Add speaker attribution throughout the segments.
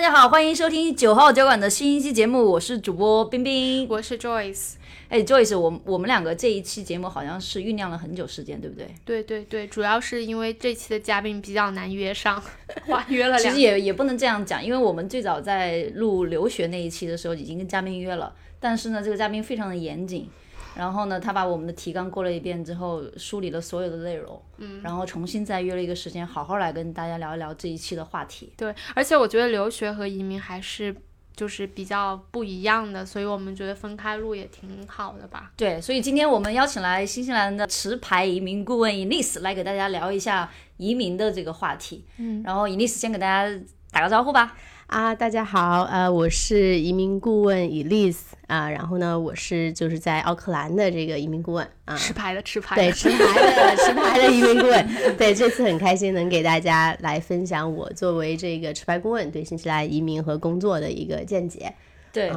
Speaker 1: 大家好，欢迎收听九号酒馆的新一期节目，我是主播冰冰，
Speaker 2: 我是 Joyce。
Speaker 1: 哎，Joyce，我我们两个这一期节目好像是酝酿了很久时间，对不对？
Speaker 2: 对对对，主要是因为这期的嘉宾比较难约上，哇，约了。
Speaker 1: 其实也也不能这样讲，因为我们最早在录留学那一期的时候已经跟嘉宾约了，但是呢，这个嘉宾非常的严谨。然后呢，他把我们的提纲过了一遍之后，梳理了所有的内容，嗯，然后重新再约了一个时间，好好来跟大家聊一聊这一期的话题。
Speaker 2: 对，而且我觉得留学和移民还是就是比较不一样的，所以我们觉得分开录也挺好的吧。
Speaker 1: 对，所以今天我们邀请来新西兰的持牌移民顾问 Ines 来给大家聊一下移民的这个话题。嗯，然后 Ines 先给大家打个招呼吧。
Speaker 3: 啊，大家好，呃，我是移民顾问 Elise 啊，然后呢，我是就是在奥克兰的这个移民顾问啊，
Speaker 2: 持牌的持牌，
Speaker 3: 对，持牌的持牌的移民顾问，对，这次很开心能给大家来分享我作为这个持牌顾问对新西兰移民和工作的一个见解。
Speaker 1: 对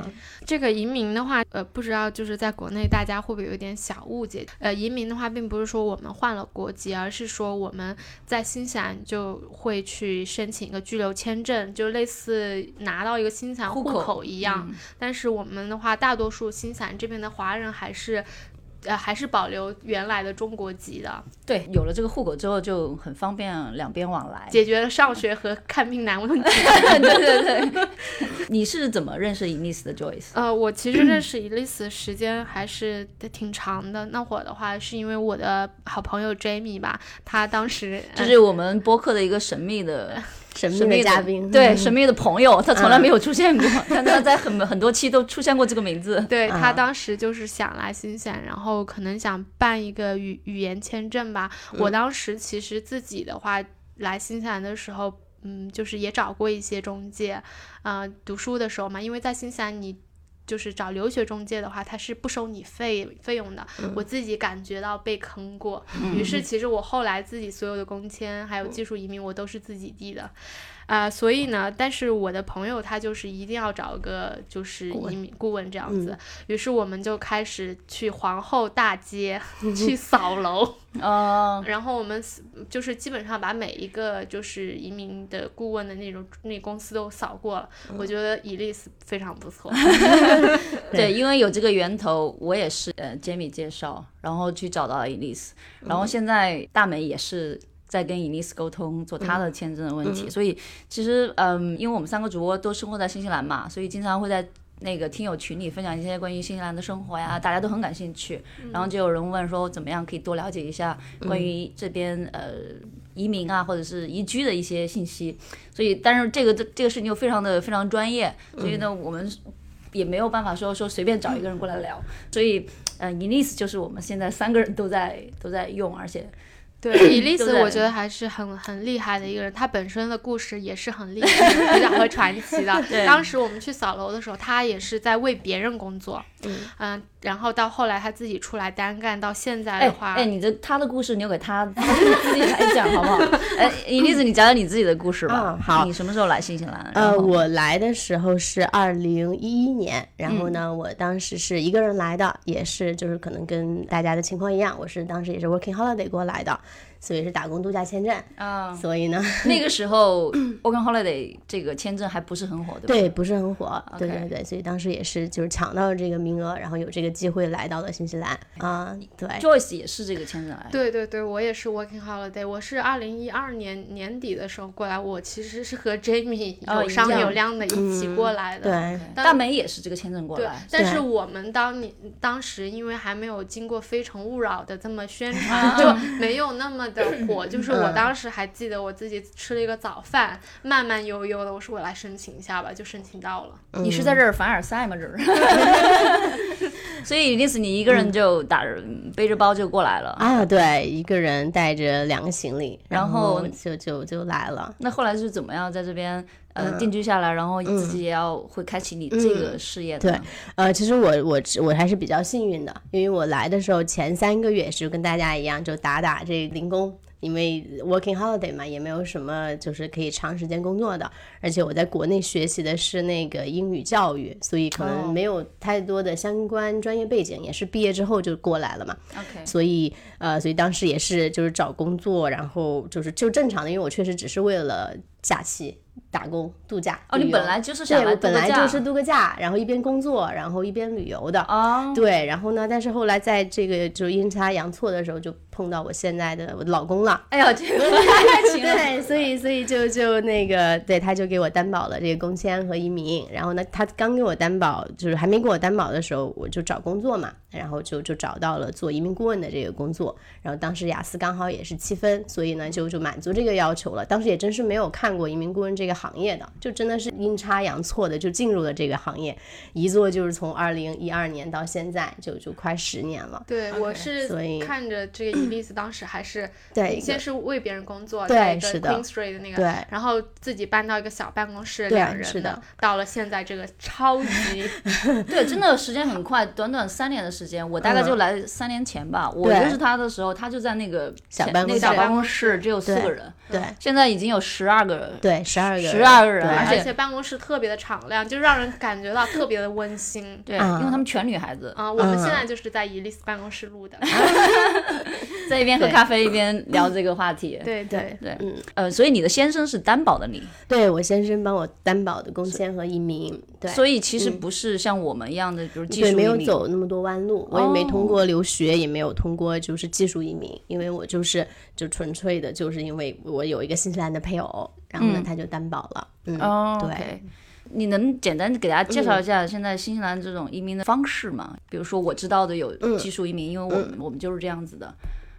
Speaker 2: 这个移民的话，呃，不知道就是在国内大家会不会有点小误解？呃，移民的话，并不是说我们换了国籍，而是说我们在新西兰就会去申请一个居留签证，就类似拿到一个新西兰户口一样。但是我们的话，大多数新西兰这边的华人还是。呃，还是保留原来的中国籍的。
Speaker 1: 对，有了这个户口之后就很方便两边往来，
Speaker 2: 解决了上学和看病难问题。
Speaker 1: 对 对对。你是怎么认识 Elise 的 Joyce？
Speaker 2: 呃，我其实认识 Elise 时间还是挺长的。那会儿的话，是因为我的好朋友 Jamie 吧，他当时
Speaker 1: 这是我们播客的一个神秘的。
Speaker 3: 神秘的嘉宾，
Speaker 1: 对神秘的朋友，他从来没有出现过，但他在很很多期都出现过这个名字。
Speaker 2: 对他当时就是想来新西兰，然后可能想办一个语语言签证吧。我当时其实自己的话来新西兰的时候，嗯，就是也找过一些中介，啊，读书的时候嘛，因为在新西兰你。就是找留学中介的话，他是不收你费费用的。我自己感觉到被坑过，于是其实我后来自己所有的工签还有技术移民我都是自己递的。啊，所以呢，但是我的朋友他就是一定要找个就是移民顾问这样子，于是我们就开始去皇后大街 去扫楼，哦，然后我们就是基本上把每一个就是移民的顾问的那种那公司都扫过了，我觉得伊丽丝非常不错，
Speaker 1: 对，因为有这个源头，我也是呃 Jamie 介绍，然后去找到了伊丽丝，然后现在大美也是。在跟伊尼斯沟通做他的签证的问题，所以其实嗯，因为我们三个主播都生活在新西兰嘛，所以经常会在那个听友群里分享一些关于新西兰的生活呀，大家都很感兴趣。然后就有人问说，怎么样可以多了解一下关于这边呃移民啊，或者是移居的一些信息。所以，但是这个这这个事情又非常的非常专业，所以呢，我们也没有办法说说随便找一个人过来聊。所以，嗯，伊尼斯就是我们现在三个人都在都在用，而且。
Speaker 2: 对，伊丽丝我觉得还是很很厉害的一个人，她本身的故事也是很厉害、比较和传奇的。当时我们去扫楼的时候，她也是在为别人工作。嗯。然后到后来他自己出来单干，到现在的话，
Speaker 1: 哎，你的他的故事留给他自己来讲好不好？哎，伊丽子，你讲讲你自己的故事吧。
Speaker 3: 嗯好，
Speaker 1: 你什么时候来新西兰？
Speaker 3: 呃，我来的时候是二零一一年，然后呢，我当时是一个人来的，也是就是可能跟大家的情况一样，我是当时也是 working holiday 过来的。所以是打工度假签证啊，所以呢，
Speaker 1: 那个时候 Working Holiday 这个签证还不是很火，对
Speaker 3: 对，不是很火，对对对，所以当时也是就是抢到了这个名额，然后有这个机会来到了新西兰啊，对
Speaker 1: ，Joyce 也是这个签证来，
Speaker 2: 对对对，我也是 Working Holiday，我是二零一二年年底的时候过来，我其实是和 Jamie 有商有量的一起过来的，
Speaker 3: 对，
Speaker 1: 大美也是这个签证过来，
Speaker 2: 但是我们当年当时因为还没有经过非诚勿扰的这么宣传，就没有那么。的火就是我当时还记得我自己吃了一个早饭，慢慢悠悠的，我说我来申请一下吧，就申请到了。
Speaker 1: 你是在这儿凡尔赛吗？这儿？所以那次你一个人就打着背着包就过来了
Speaker 3: 啊？对，一个人带着两个行李，然后就就就来了。
Speaker 1: 那后来是怎么样在这边呃定居下来，然后自己也要会开启你这个事业
Speaker 3: 的？对，呃，其实我我我还是比较幸运的，因为我来的时候前三个月是跟大家一样就打打这零工。因为 working holiday 嘛，也没有什么就是可以长时间工作的，而且我在国内学习的是那个英语教育，所以可能没有太多的相关专业背景，也是毕业之后就过来了嘛。
Speaker 1: OK，
Speaker 3: 所以呃，所以当时也是就是找工作，然后就是就正常的，因为我确实只是为了假期打工度假。
Speaker 1: 哦，你本来就是想
Speaker 3: 对我本
Speaker 1: 来
Speaker 3: 就是度个假，然后一边工作，然后一边旅游的。
Speaker 1: 哦，
Speaker 3: 对，然后呢，但是后来在这个就阴差阳错的时候，就碰到我现在的我的老公了。
Speaker 1: 哎呦，这个。
Speaker 3: 对，所以所以就就那个，对，他就给我担保了这个工签和移民。然后呢，他刚给我担保，就是还没给我担保的时候，我就找工作嘛，然后就就找到了做移民顾问的这个工作。然后当时雅思刚好也是七分，所以呢就就满足这个要求了。当时也真是没有看过移民顾问这个行业的，就真的是阴差阳错的就进入了这个行业，一做就是从二零一二年到现在，就就快十年了。
Speaker 2: 对我是
Speaker 3: 所以
Speaker 2: 看着这个伊丽丝当时还是
Speaker 3: 对
Speaker 2: 先是为别人工作，
Speaker 3: 对
Speaker 2: 在一个
Speaker 3: 是的。
Speaker 2: Queen Street 的那个，
Speaker 3: 对。
Speaker 2: 然后自己搬到一个小办公室，
Speaker 3: 对
Speaker 2: 两人
Speaker 3: 是的。
Speaker 2: 到了现在这个超级
Speaker 1: 对，真的时间很快，短短三年的时间，我大概就来三年前吧。我认识他的时候，他就在那个
Speaker 3: 小办公室。
Speaker 1: 那个小办公室，只有四个人，
Speaker 3: 对。
Speaker 1: 现在已经有十二个人。
Speaker 3: 对，十二个人，
Speaker 1: 十二个人，而且
Speaker 2: 办公室特别的敞亮，就让人感觉到特别的温馨。
Speaker 1: 对，
Speaker 3: 嗯
Speaker 1: 因为他们全女孩子，
Speaker 2: 啊、我们
Speaker 3: 嗯
Speaker 2: 现在就是在伊丽斯办公室录的。
Speaker 1: 在一边喝咖啡一边聊这个话题。
Speaker 2: 对对，
Speaker 1: 对，
Speaker 3: 嗯
Speaker 1: 呃，所以你的先生是担保的你，
Speaker 3: 对我先生帮我担保的工签和移民，对，
Speaker 1: 所以其实不是像我们一样的，比如技术
Speaker 3: 对，没有走那么多弯路，我也没通过留学，也没有通过就是技术移民，因为我就是就纯粹的，就是因为我有一个新西兰的配偶，然后呢他就担保了，嗯，
Speaker 1: 哦
Speaker 3: 对。
Speaker 1: 你能简单给大家介绍一下现在新西兰这种移民的方式吗？比如说我知道的有技术移民，因为我们我们就是这样子的，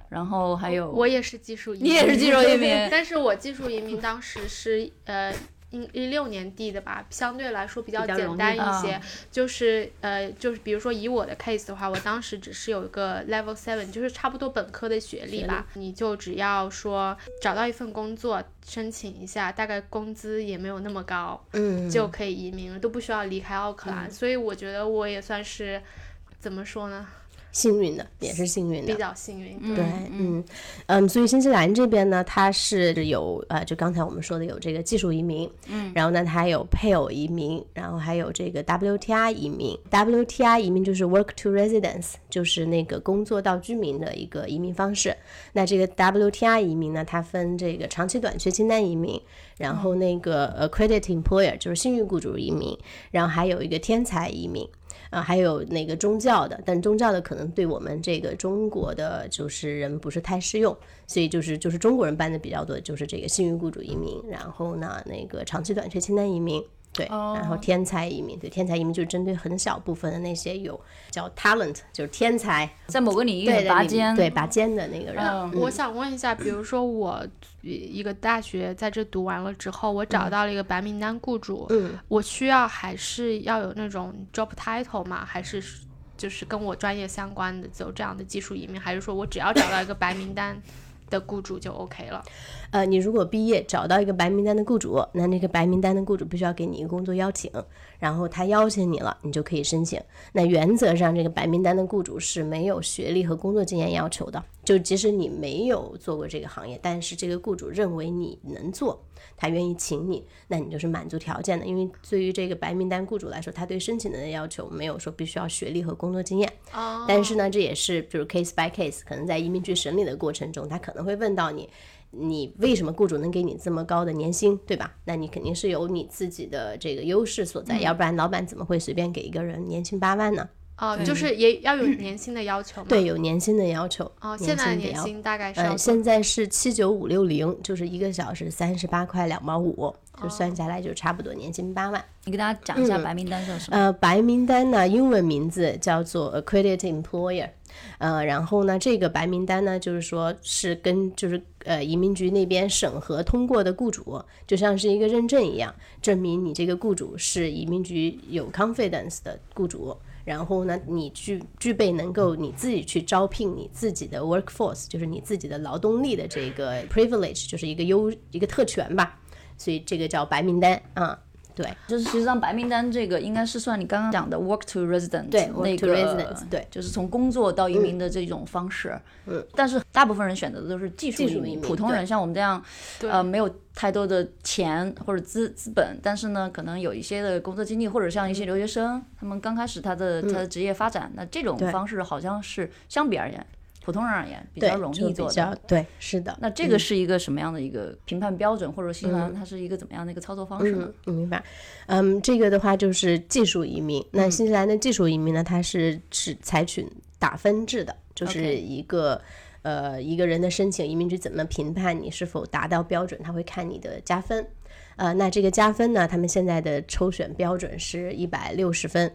Speaker 1: 然后还有
Speaker 2: 我也是技术移民，
Speaker 1: 你也是技术移民。
Speaker 2: 但是我技术移民当时是呃。一一六年递的吧，相对来说比较简单一些，
Speaker 1: 啊
Speaker 2: 就是呃，就是比如说以我的 case 的话，我当时只是有一个 level seven，就是差不多本科的学历吧，你就只要说找到一份工作，申请一下，大概工资也没有那么高，
Speaker 3: 嗯，
Speaker 2: 就可以移民了，都不需要离开奥克兰，所以我觉得我也算是怎么说呢，
Speaker 3: 幸运的，也是幸运的比。
Speaker 2: 较幸运。
Speaker 3: 对，嗯嗯，所以新西兰这边呢，它是有呃，就刚才我们说的有这个技术移民，嗯，然后呢，它还有配偶移民，然后还有这个 WTI 移民。WTI 移民就是 Work to Residence，就是那个工作到居民的一个移民方式。那这个 WTI 移民呢，它分这个长期、短缺清单移民，然后那个 Accredited Employer 就是信誉雇主移民，然后还有一个天才移民。啊，还有那个宗教的，但宗教的可能对我们这个中国的就是人不是太适用，所以就是就是中国人办的比较多，就是这个幸运雇主移民，然后呢那个长期短缺清单移民。对，然后天才移民，对天才移民就是针对很小部分的那些有叫 talent，就是天才，
Speaker 1: 在某个领域拔尖，
Speaker 3: 对拔尖的那个人。
Speaker 1: 嗯
Speaker 2: 我想问一下，比如说我一个大学在这读完了之后，我找到了一个白名单雇主，
Speaker 3: 嗯，
Speaker 2: 我需要还是要有那种 job title 吗？还是就是跟我专业相关的走这样的技术移民？还是说我只要找到一个白名单的雇主就 OK 了？
Speaker 3: 呃，你如果毕业找到一个白名单的雇主，那那个白名单的雇主必须要给你一个工作邀请，然后他邀请你了，你就可以申请。那原则上，这个白名单的雇主是没有学历和工作经验要求的，就即使你没有做过这个行业，但是这个雇主认为你能做，他愿意请你，那你就是满足条件的。因为对于这个白名单雇主来说，他对申请人的要求没有说必须要学历和工作经验。
Speaker 2: 哦
Speaker 3: 但是呢，这也是就是 case by case，可能在移民局审理的过程中，他可能会问到你，你为什么雇主能给你这么高的年薪，对吧？那你肯定是有你自己的这个优势所在，要不然老板怎么会随便给一个人年薪八万呢？
Speaker 2: 哦，就是也要有年薪的要求吗？
Speaker 3: 对，有年薪的要求。
Speaker 2: 哦，现在年
Speaker 3: 年薪
Speaker 2: 大概是要
Speaker 3: 呃，现在是七九五六零，就是一个小时三十八块两毛五，就算下来就差不多年薪八万。
Speaker 1: 你给大家讲一下白名单是什么？
Speaker 3: 呃，白名单呢，英文名字叫做 Accredited Employer。呃，然后呢，这个白名单呢，就是说是跟就是呃移民局那边审核通过的雇主，就像是一个认证一样，证明你这个雇主是移民局有 confidence 的雇主。然后呢，你具具备能够你自己去招聘你自己的 workforce，就是你自己的劳动力的这个 privilege，就是一个优一个特权吧。所以这个叫白名单啊。对。
Speaker 1: 就是实际上白名单这个应该是算你刚刚讲的 work to resident，
Speaker 3: 对
Speaker 1: 那个
Speaker 3: residence，对。
Speaker 1: 就是从工作到移民的这种方式。嗯，但是大部分人选择的都是技术移民普通人像我们这样，呃，没有太多的钱或者资资本，但是呢，可能有一些的工作经历，或者像一些留学生，他们刚开始他的他的职业发展，那这种方式好像是相比而言普通人而言比较容易做的。
Speaker 3: 较对，是的。
Speaker 1: 那这个是一个什么样的一个评判标准，或者新西兰它是一个怎么样的一个操作方式呢？
Speaker 3: 嗯，明白。嗯，这个的话就是技术移民。那新西兰的技术移民呢，它是是采取打分制的，就是一个呃一个人的申请，移民局怎么评判你是否达到标准，他会看你的加分。呃，那这个加分呢，他们现在的抽选标准是一百六十分。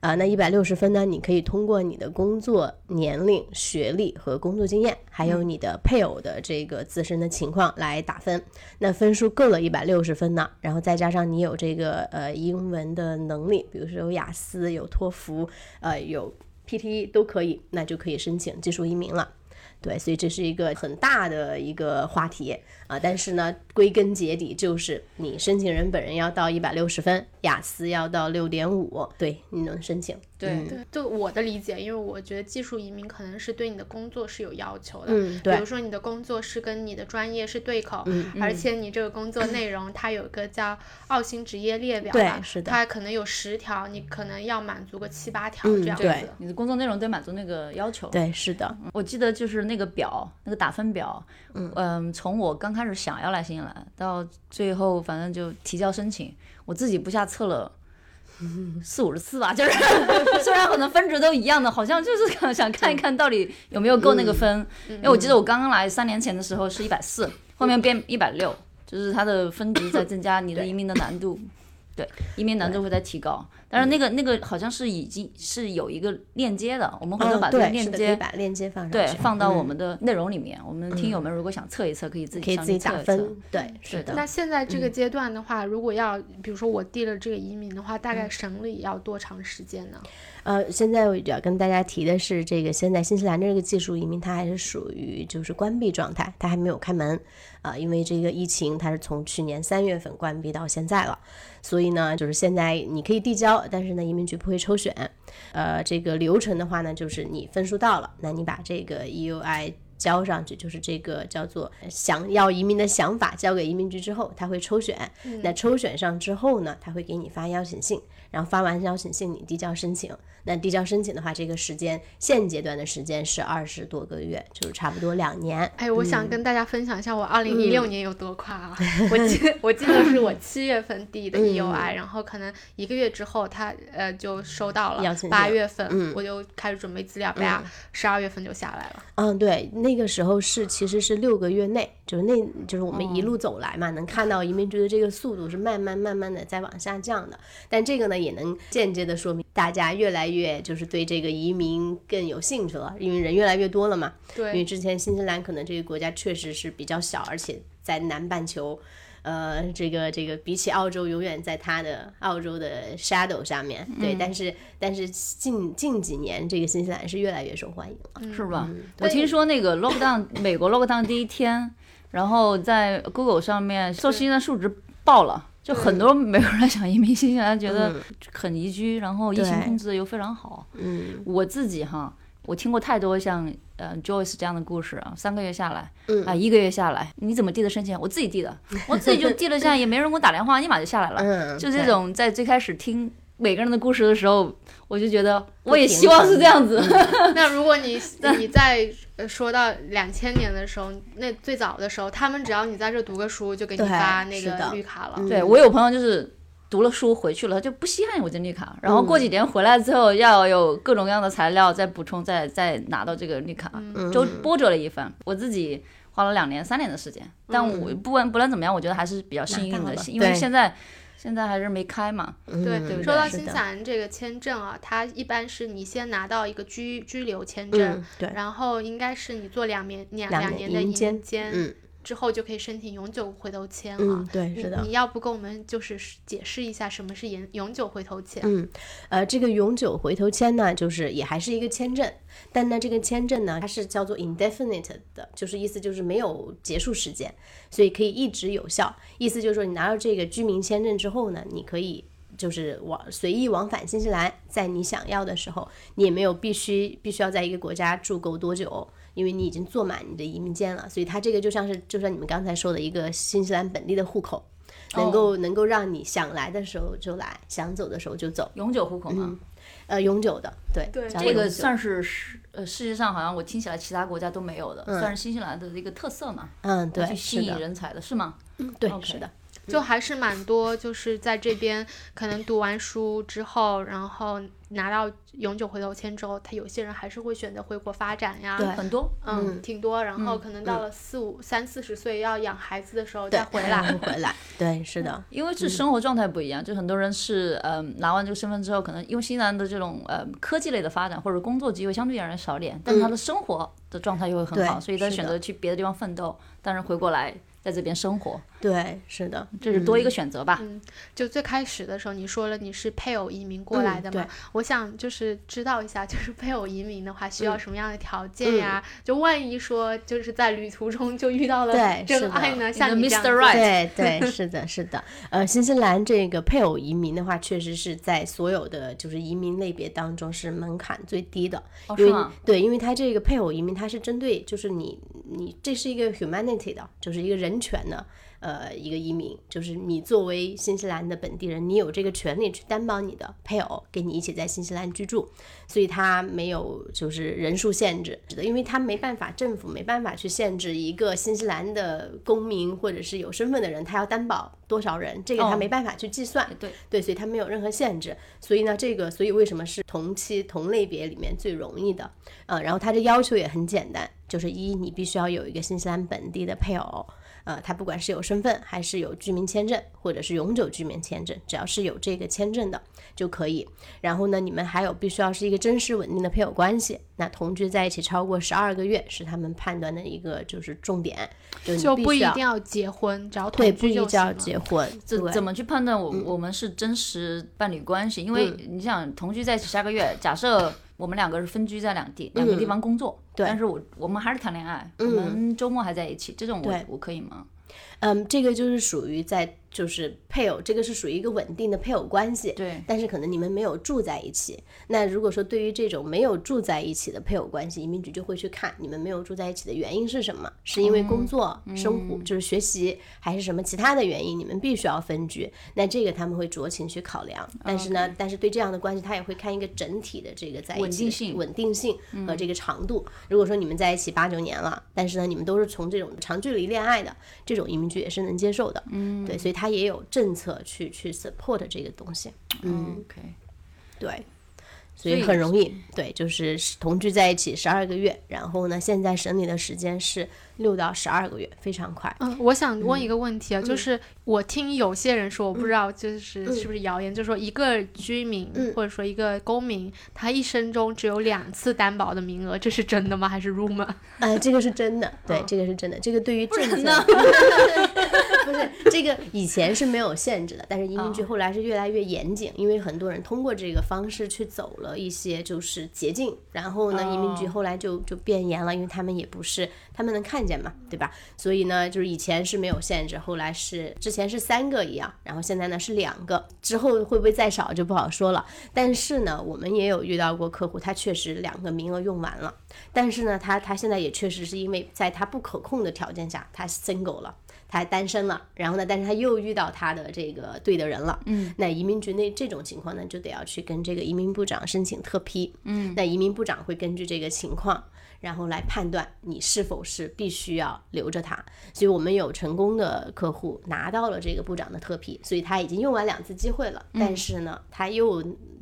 Speaker 3: 啊、那一百六十分呢，你可以通过你的工作年龄、学历和工作经验，还有你的配偶的这个自身的情况来打分。那分数够了一百六十分呢，然后再加上你有这个呃英文的能力，比如说有雅思、有托福、呃有 PTE 都可以，那就可以申请技术移民了。对，所以这是一个很大的一个话题啊、但是呢，归根结底就是你申请人本人要到一百六十分，雅思要到六点五，对，你能申请。
Speaker 1: 对
Speaker 3: 嗯
Speaker 2: 对，就我的理解，因为我觉得技术移民可能是对你的工作是有要求的，
Speaker 3: 嗯，对
Speaker 2: 比如，说你的工作是跟你的专业是对口，
Speaker 3: 嗯
Speaker 2: 而且你这个工作内容它有一个叫澳新职业列表
Speaker 3: 对，是的
Speaker 2: 它可能有十条，你可能要满足个七八条
Speaker 3: 嗯
Speaker 2: 这样子。
Speaker 3: 对
Speaker 1: 你的工作内容得满足那个要求。
Speaker 3: 对，是的，
Speaker 1: 我记得就是那个表，那个打分表，嗯嗯从我刚开始想要来新西兰，到最后反正就提交申请，我自己不下测了。四五十次吧，就是 虽然可能分值都一样的，好像就是想 想看一看到底有没有够那个分。因为我记得我刚刚来三年前的时候是一百四，后面变一百六，就是它的分值在增加，你的移民的难度，对，移民难度会在提高。但是那个那个好像是已经是有一个链接的，我们回头
Speaker 3: 嗯，
Speaker 1: 把这个链接
Speaker 3: 把链接放上
Speaker 1: 对，放到我
Speaker 3: 嗯
Speaker 1: 们的内容里面。我们听友们如果想测一测，可以自己上
Speaker 3: 可以自己。打分，对，是
Speaker 1: 的
Speaker 2: 那现在这
Speaker 3: 嗯
Speaker 2: 个阶段的话，如果要比如说我递了这个移民的话，大
Speaker 3: 嗯
Speaker 2: 概审理要多长时间呢？
Speaker 3: 呃，现在我要跟大家提的是，这个现在新西兰这个技术移民它还是属于就是关闭状态，它还没有开门啊、因为这个疫情它是从去年三月份关闭到现在了，所以呢，就是现在你可以递交，但是呢，移民局不会抽选。呃，这个流程的话呢，就是你分数到了，那你把这个 EUI 交上去，就是这个叫做想要移民的想法交给移民局之后，他会抽选。那抽选上之后呢，他会给你发邀请信，然后发完邀请信你递交申请。那递交申请的话，这个时间现阶段的时间是二十多个月，就是差不多两年。
Speaker 2: 哎，我
Speaker 3: 嗯
Speaker 2: 想跟大家分享一下我二零一六年有多快啊！我记我记得是我七月份递的
Speaker 3: 嗯
Speaker 2: EUI，、然后可能一个月之后他呃就收到了八月份、
Speaker 3: 嗯
Speaker 2: 我就开始准备资料，啪，十二月份就下来了。
Speaker 3: 嗯，对，那个时候是其实是六个月内，就是那就是我们一路走来嘛，能看到移民局的这个速度是慢慢慢慢的在往下降的。但这个呢，也能间接的说明大家越来越就是对这个移民更有兴趣了，因为人越来越多了嘛。对因为，之前新西兰可能这个国家确实是比较小，而且在南半球。呃，这个这个比起澳洲，永远在它的澳洲的 shadow 下面，对，但是但是近近几年，这个新西兰是越来越受欢迎了。
Speaker 1: 是吧？
Speaker 3: 嗯
Speaker 1: 我听说那个 lockdown 美国 lockdown 第一天，然后在 Google 上面搜新西兰数值爆了。就很多美国人想移民新西兰，觉得很宜居，然后疫情控制的又非常好。
Speaker 3: 嗯
Speaker 1: 我自己哈，我听过太多像呃 Joyce 这样的故事啊，三个月下来，
Speaker 3: 嗯
Speaker 1: 啊一个月下来，你怎么递的申请？我自己递的，我自己就递了下来，也没人给我打电话，立马就下来了。
Speaker 3: 嗯，
Speaker 1: 就这种在最开始听每个人的故事的时候，我就觉得我也希望是这样子。
Speaker 2: 那如果你 你在呃说到两千年的时候，那最早的时候，他们只要你在这读个书，就给你发那个绿卡了。
Speaker 3: 嗯
Speaker 1: 对我有朋友就是读了书回去了，他就不稀罕我这绿卡，然后过几年回来之后要有各种各样的材料再补充，再再拿到这个绿卡，
Speaker 3: 嗯
Speaker 1: 就波折了一番。我自己花了两年、三年的时间，但我不管不论怎么样，我觉得还是比较幸运的因为现在现在还是没开嘛。
Speaker 3: 嗯
Speaker 2: 对，说到新西兰这个签证啊，它一般是你先拿到一个居居留签证，
Speaker 3: 嗯对，
Speaker 2: 然后应该是你做两年两
Speaker 3: 两年
Speaker 2: 的移
Speaker 3: 移民监
Speaker 2: 民监，
Speaker 3: 嗯
Speaker 2: 之后就可以申请永久回头签啊。
Speaker 3: 嗯对是的
Speaker 2: 你。要不跟我们就是解释一下什么是永永久回头签？
Speaker 3: 嗯，呃，这个永久回头签呢，就是也还是一个签证，但呢，这个签证呢，它是叫做 indefinite 的，就是意思就是没有结束时间，所以可以一直有效。意思就是说，你拿到这个居民签证之后呢，你可以就是往随意往返新西兰，在你想要的时候，你也没有必须必须要在一个国家住够多久。因为你已经做满你的移民监了，所以它这个就像是就像你们刚才说的一个新西兰本地的户口，能够、能够让你想来的时候就来，想走的时候就走。
Speaker 1: 永久户口吗，
Speaker 3: 呃永久的，对，
Speaker 2: 对
Speaker 1: 这个算是世呃世界上好像我听起来其他国家都没有的，算是新西兰的一个特色嘛，
Speaker 3: 嗯对
Speaker 1: 去吸引，人才的是吗？
Speaker 3: 嗯
Speaker 1: 对
Speaker 3: 是的，
Speaker 2: 就还是蛮多，就是在这边可能读完书之后，然后拿到永久回头签之后，他有些人还是会选择回国发展呀。
Speaker 3: 对
Speaker 1: 很多，
Speaker 2: 嗯，挺多。然后可能到了四五、三四十岁要养孩子的时候再回来。
Speaker 3: 回来，对是的，
Speaker 1: 因为是生活状态不一样，就很多人是嗯、拿完这个身份之后，可能因为新西兰的这种呃科技类的发展或者工作机会相对而言少点，但是他的生活的状态又会很好，
Speaker 3: 对
Speaker 1: 所以他选择去别的地方奋斗，但是回过来在这边生活，
Speaker 3: 对是的，
Speaker 1: 这是多一个选择吧。
Speaker 2: 嗯就最开始的时候，你说了你是配偶移民过来的嘛？我想就是知道一下，就是配偶移民的话需要
Speaker 3: 嗯
Speaker 2: 什么样的条件呀？就万一说就是在旅途中就遇到了
Speaker 3: 对
Speaker 2: 真爱呢？像
Speaker 1: 你
Speaker 2: 这样
Speaker 1: Mr.
Speaker 2: 子
Speaker 1: Right
Speaker 3: 对对，是的，是的。呃，新西兰这个配偶移民的话，确实是在所有的就是移民类别当中是门槛最低的，因为
Speaker 1: 哦是吗
Speaker 3: 对，因为它这个配偶移民，它是针对就是你你这是一个 humanity 的，就是一个人权的。呃，一个移民就是你作为新西兰的本地人，你有这个权利去担保你的配偶跟你一起在新西兰居住，所以它没有就是人数限制，因为它没办法，政府没办法去限制一个新西兰的公民或者是有身份的人，他要担保多少人，这个他
Speaker 1: 哦
Speaker 3: 没办法去计算。
Speaker 1: 对，
Speaker 3: 对，所以他没有任何限制。所以呢，这个所以为什么是同期同类别里面最容易的？呃，然后它的要求也很简单，就是一你必须要有一个新西兰本地的配偶。呃，他不管是有身份，还是有居民签证，或者是永久居民签证，只要是有这个签证的就可以。然后呢，你们还有必须要是一个真实稳定的配偶关系，那同居在一起超过十二个月是他们判断的一个就是重点，就你
Speaker 2: 就不一
Speaker 3: 必须要
Speaker 2: 定要结婚，只要
Speaker 3: 对，
Speaker 2: 同居就
Speaker 3: 不一定要。结婚，
Speaker 1: 怎怎么去判断我、我们是真实伴侣关系？因为你想同居在一起下个月，假设我们两个是分居在两地两个地方工作，
Speaker 3: 对。
Speaker 1: 但是我我们还是谈恋爱，我们周末还在一起，这种我我可以吗？
Speaker 3: 嗯，这个就是属于在就是配偶，这个是属于一个稳定的配偶关系。
Speaker 1: 对，
Speaker 3: 但是可能你们没有住在一起。那如果说对于这种没有住在一起的配偶关系，移民局就会去看你们没有住在一起的原因是什么，是因为工作、生活就是学习，还是什么其他的原因，你们必须要分居。那这个他们会酌情去考量。但是呢，但是对这样的关系，他也会看一个整体的这个在一起
Speaker 1: 稳定性
Speaker 3: 稳定性和这个长度。如果说你们在一起八九年了，但是呢，你们都是从这种长距离恋爱的，这种移民局也是能接受的。嗯，对，所以他也有政策去去 support 这个东西。
Speaker 1: 嗯，OK，
Speaker 3: 对，
Speaker 1: 所以
Speaker 3: 很容易，对，就是同居在一起十二个月，然后呢，现在审理的时间是六到十二个月，非常快。
Speaker 2: 嗯，我想问一个问题啊，就是我听有些人说，我不知道就是是不是谣言，就是说一个居民、或者说一个公民，他一生中只有两次担保的名额，这是真的吗？还是 rumor？
Speaker 3: 呃，这个是真的，对，这个是真的，这个对于政策。不是这个以前是没有限制的，但是移民局后来是越来越严谨，因为很多人通过这个方式去走了一些就是捷径，然后呢，移民局后来就就变严了，因为他们也不是他们能看见嘛，对吧？所以呢，就是以前是没有限制，后来是之前是三个一样，然后现在呢是两个，之后会不会再少就不好说了。但是呢，我们也有遇到过客户，他确实两个名额用完了，但是呢，他他现在也确实是因为在他不可控的条件下，他 single 了。他还单身了，然后呢，但是他又遇到他的这个对的人了，嗯，那移民局那这种情况呢，就得要去跟这个移民部长申请特批，嗯，那移民部长会根据这个情况，然后来判断你是否是必须要留着他。所以我们有成功的客户拿到了这个部长的特批，所以他已经用完两次机会了，但是呢，他又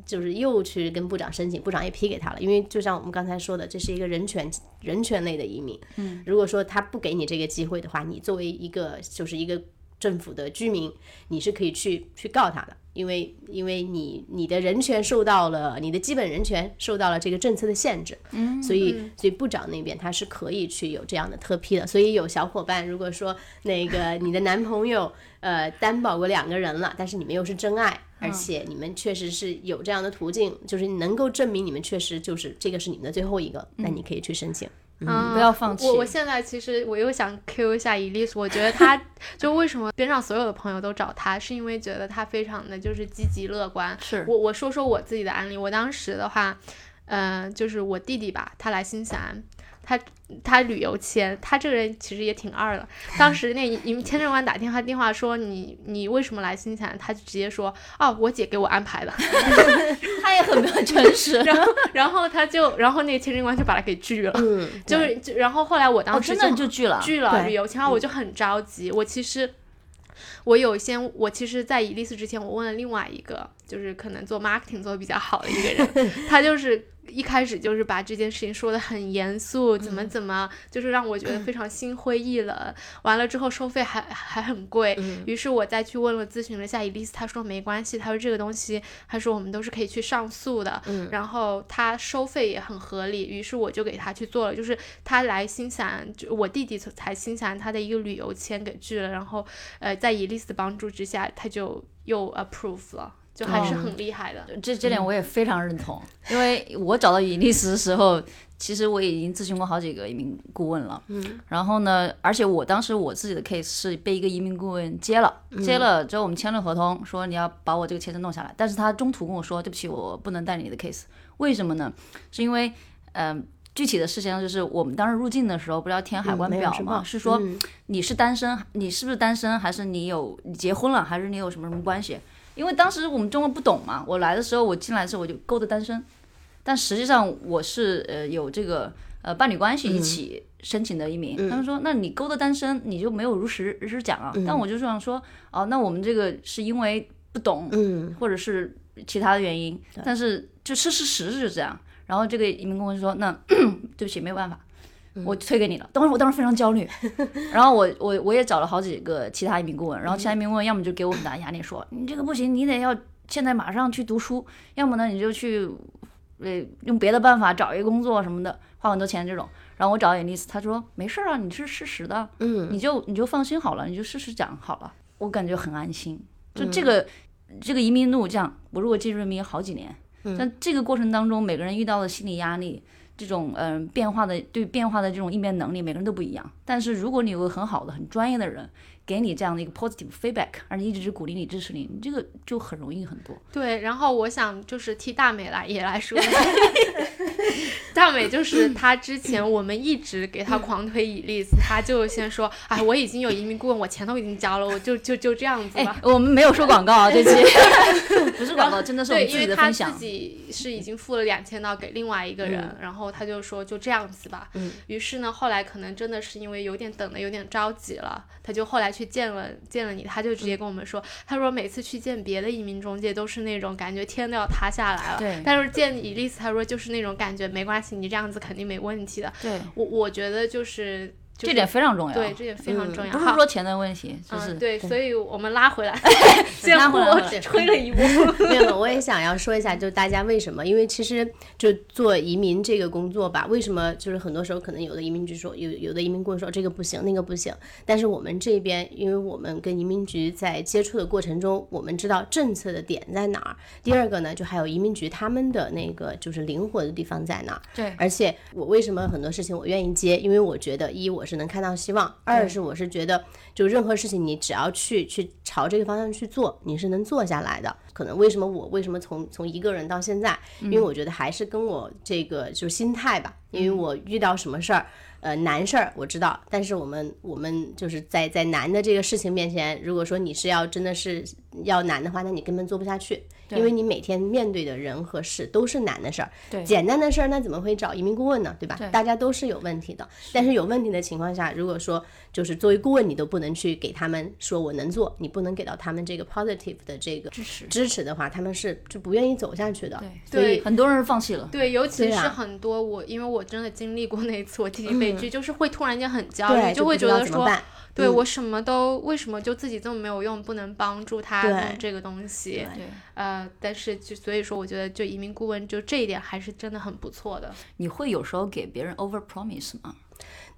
Speaker 3: 就是又去跟部长申请，部长也批给他了，因为就像我们刚才说的，这是一个人权人权类的移民。嗯，如果说他不给你这个机会的话，你作为一个就是一个政府的居民，你是可以去去告他的，因为因为你你的人权受到了你的基本人权受到了这个政策的限制。嗯，所以所以部长那边他是可以去有这样的特批的。所以有小伙伴如果说那个你的男朋友呃担保过两个人了，但是你们又是真爱。而且你们确实是有这样的途径，就是能够证明你们确实就是这个是你们的最后一个，那你可以去申请。
Speaker 2: 嗯，
Speaker 1: 不要放弃
Speaker 2: 我我现在其实我又想 Q 一下伊丽丝，我觉得他 就为什么边上所有的朋友都找他，是因为觉得他非常的就是积极乐观。
Speaker 1: 是
Speaker 2: 我我说说我自己的案例，我当时的话，呃，就是我弟弟吧，他来新西兰。他他旅游签，他这个人其实也挺二的。当时那移民签证官打电话电话说你你为什么来新西兰，他就直接说哦我姐给我安排的，
Speaker 1: 他也很很诚实。
Speaker 2: 然后然后他就然后那个签证官就把他给拒了，
Speaker 3: 嗯，
Speaker 2: 就是就然后后来我
Speaker 1: 哦，
Speaker 2: 当时
Speaker 1: 真的就拒了。
Speaker 2: 拒了旅游签，我就很着急。我其实我有先，我其实，在伊丽丝之前，我问了另外一个，就是可能做 marketing 做的比较好的一个人，他就是一开始就是把这件事情说的很严肃，怎么怎么，就是让我觉得非常心灰意冷。完了之后收费还还很贵，于是我再去问了咨询了一下伊丽丝，她说没关系，她说这个东西，她说我们都是可以去上诉的，然后她收费也很合理，于是我就给她去做了，就是他来新西兰，就我弟弟才新西兰他的一个旅游签给拒了，然后呃在伊丽丝的帮助之下，他就又 approve 了。就还是很厉害的，
Speaker 1: 这这点我也非常认同，因为我找到伊丽丝的时候，其实我已经咨询过好几个移民顾问了，嗯，然后呢，而且我当时我自己的 case 是被一个移民顾问接了，接了之后我们签了合同，说你要把我这个签证弄下来，但是他中途跟我说，对不起，我不能代理你的 case，为什么呢？是因为，嗯、具体的事情就是我们当时入境的时候不是要填海关表吗？是说
Speaker 3: 嗯。
Speaker 1: 你是单身，你是不是单身，还是你有你结婚了，还是你有什么什么关系？因为当时我们中国不懂嘛，我来的时候，我进来的时候我就勾搭单身，但实际上我是呃有这个呃伴侣关系一起申请的移民。他们说，那你勾搭单身，你就没有如实如实讲啊。但我就想说，哦，那我们这个是因为不懂，
Speaker 3: 嗯，
Speaker 1: 或者是其他的原因，但是就事实实是这样。然后这个移民公司说，那 对不起，没有办法。我推给你了，当时我当时非常焦虑，然后我我我也找了好几个其他移民顾问，然后其他移民顾问要么就给我很大压力说你这个不行，你得要现在马上去读书，要么呢你就去呃用别的办法找一个工作什么的，花很多钱这种。然后我找伊丽丝，她说没事儿啊，你是事实的，
Speaker 3: 嗯，
Speaker 1: 你就你就放心好了，你就事实讲好了，我感觉很安心。就这个、这个移民路这样，我如果进入移民好几年，但这个过程当中每个人遇到的心理压力。这种嗯、变化的对变化的这种应变能力，每个人都不一样。但是如果你有个很好的、很专业的人给你这样的一个 positive feedback，而且一直是鼓励你、支持你，你这个就很容易很多。
Speaker 2: 对，然后我想就是替大美来也来说，大美就是她之前我们一直给她狂推伊丽丝，她就先说，哎，我已经有移民顾问，我钱都已经交了，我就就就这样子吧。
Speaker 1: 我们没有说广告啊，这期 不是广告，真的是我
Speaker 2: 对，
Speaker 1: 们自
Speaker 2: 因为他
Speaker 1: 己的分享
Speaker 2: 自。己是已经付了两千刀给另外一个人，然后她就说就这样子吧。
Speaker 3: 嗯
Speaker 2: 于是呢，后来可能真的是因为有点等的有点着急了，她就后来去见了见了你，他就直接跟我们说，他说每次去见别的移民中介都是那种感觉天都要塌下来了，
Speaker 1: 对
Speaker 2: 但是见伊丽丝，他说就是那种感觉没关系，你这样子肯定没问题的。
Speaker 1: 对，
Speaker 2: 我我觉得就是。就是
Speaker 1: 这点非常重要。
Speaker 2: 对，这点非常重要。
Speaker 1: 不是说钱的问题，就是、
Speaker 2: 嗯，对，所以我们拉回来，先
Speaker 1: 拉回来
Speaker 2: 吹了一波。
Speaker 3: 没有，我也想要说一下，就大家为什么？因为其实就做移民这个工作吧，为什么就是很多时候可能有的移民局说，有有的移民顾问说这个不行，那个不行。但是我们这边，因为我们跟移民局在接触的过程中，我们知道政策的点在哪儿。第二个呢，就还有移民局他们的那个就是灵活的地方在哪儿。
Speaker 1: 对
Speaker 3: 而且我为什么很多事情我愿意接？因为我觉得一我是能看到希望，二是我是觉得就任何事情你只要去去朝这个方向去做，你是能做下来的。可能为什么我为什么从从一个人到现在，因为我觉得还是跟我这个就是心态吧，因为我遇到什么事儿。呃，难事儿我知道，但是我们我们就是在在难的这个事情面前，如果说你是要真的是要难的话，那你根本做不下去，因为你每天面对的人和事都是难的事儿。
Speaker 1: 对
Speaker 3: 简单的事儿那怎么会找移民顾问呢？对吧？
Speaker 1: 对
Speaker 3: 大家都是有问题的，但是有问题的情况下，如果说就是作为顾问，你都不能去给他们说我能做，你不能给到他们这个 positive 的这个
Speaker 1: 支持。
Speaker 3: 支持的话，他们是就不愿意走下去的。
Speaker 1: 对，
Speaker 3: 所以
Speaker 1: 很多人放弃了。
Speaker 2: 对，尤其是很多我，因为我真的经历过那一次我弟弟被拒，就是会突然间很焦虑，
Speaker 3: 就会
Speaker 2: 觉得说，
Speaker 3: 怎么办。
Speaker 2: 对
Speaker 3: 嗯
Speaker 2: 我什么都为什么就自己这么没有用，不能帮助他这个东西。
Speaker 1: 对，
Speaker 2: 呃，但是就所以说，我觉得就移民顾问就这一点还是真的很不错的。
Speaker 1: 你会有时候给别人 over promise 吗？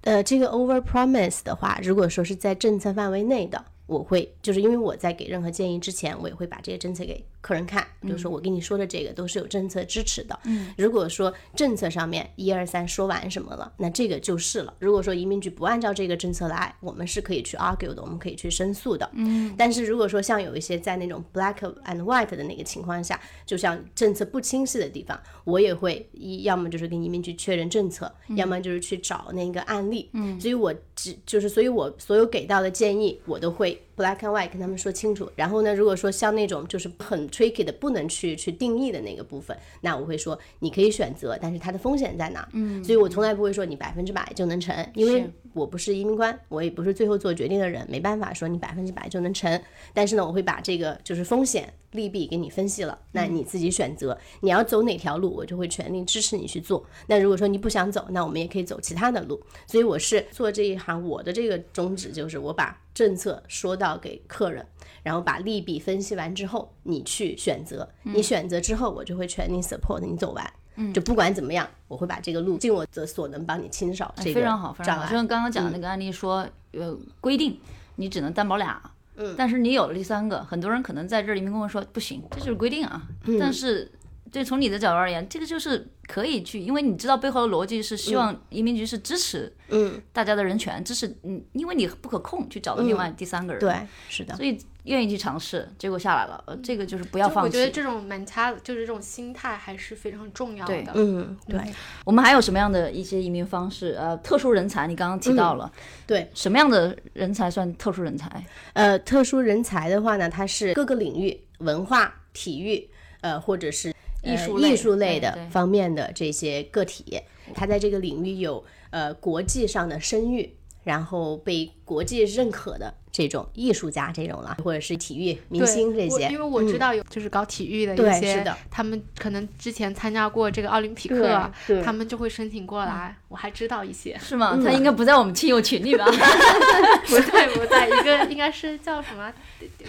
Speaker 3: 呃，这个 over promise 的话，如果说是在政策范围内的，我会就是因为我在给任何建议之前，我也会把这些政策给客人看，就是说我跟你说的这个都是有政策支持的。嗯，如果说政策上面一二三说完什么了，那这个就是了。如果说移民局不按照这个政策来，我们是可以去 argue 的，我们可以去申诉的。嗯，但是如果说像有一些在那种 black and white 的那个情况下，就像政策不清晰的地方，我也会一要么就是跟移民局确认政策，要么就是去找那个案例。嗯，所以我只就是所以我所有给到的建议，我都会 black and white 跟他们说清楚。然后呢，如果说像那种就是很 tricky 的不能去去定义的那个部分，那我会说你可以选择，但是它的风险在哪？嗯，所以我从来不会说你百分之百就能成，因为我不是移民官，我也不是最后做决定的人，没办法说你百分之百就能成。但是呢，我会把这个就是风险利弊给你分析了，那你自己选择你要走哪条路，我就会全力支持你去做。那如果说你不想走，那我们也可以走其他的路。所以我是做这一行，我的这个宗旨就是我把政策说到给客人，然后把利弊分析完之后，你去选择。你选择之后，我就会全力 support 你走完。就不管怎么样，我会把这个路尽我的所能帮你清扫这个
Speaker 1: 非常好，非常好。就像刚刚讲的那个案例说，呃，规定你只能担保俩，嗯，但是你有了第三个，很多人可能在这里面跟我说不行，这就是规定啊。但是，对从你的角度而言，这个就是可以去，因为你知道背后的逻辑是希望移民局是支持，
Speaker 3: 嗯，
Speaker 1: 大家的人权，支持，嗯，因为你不可控去找到另外第三个人，
Speaker 3: 对，是的，
Speaker 1: 所以愿意去尝试，结果下来了，呃，这个就是不要放弃。
Speaker 2: 我觉得这种 mental 就是这种心态还是非常重要的。
Speaker 3: 嗯，对。
Speaker 1: 我们还有什么样的一些移民方式？呃，特殊人才，你刚刚提到了，
Speaker 3: 对，
Speaker 1: 什么样的人才算特殊人才？
Speaker 3: 呃，特殊人才的话呢，它是各个领域，文化、体育，呃，或者是
Speaker 1: 艺术
Speaker 3: 艺术类
Speaker 1: 的
Speaker 3: 方面的这些个体，他在这个领域有呃国际上的声誉，然后被国际认可的。这种艺术家这种了，或者是体育明星这些，
Speaker 2: 因为我知道有就是搞体育的
Speaker 3: 一
Speaker 2: 些，他们可能之前参加过这个奥林匹克，他们就会申请过来。我还知道一些，
Speaker 1: 是吗？他应该不在我们亲友群里吧？
Speaker 2: 不在，不在，一个应该是叫什么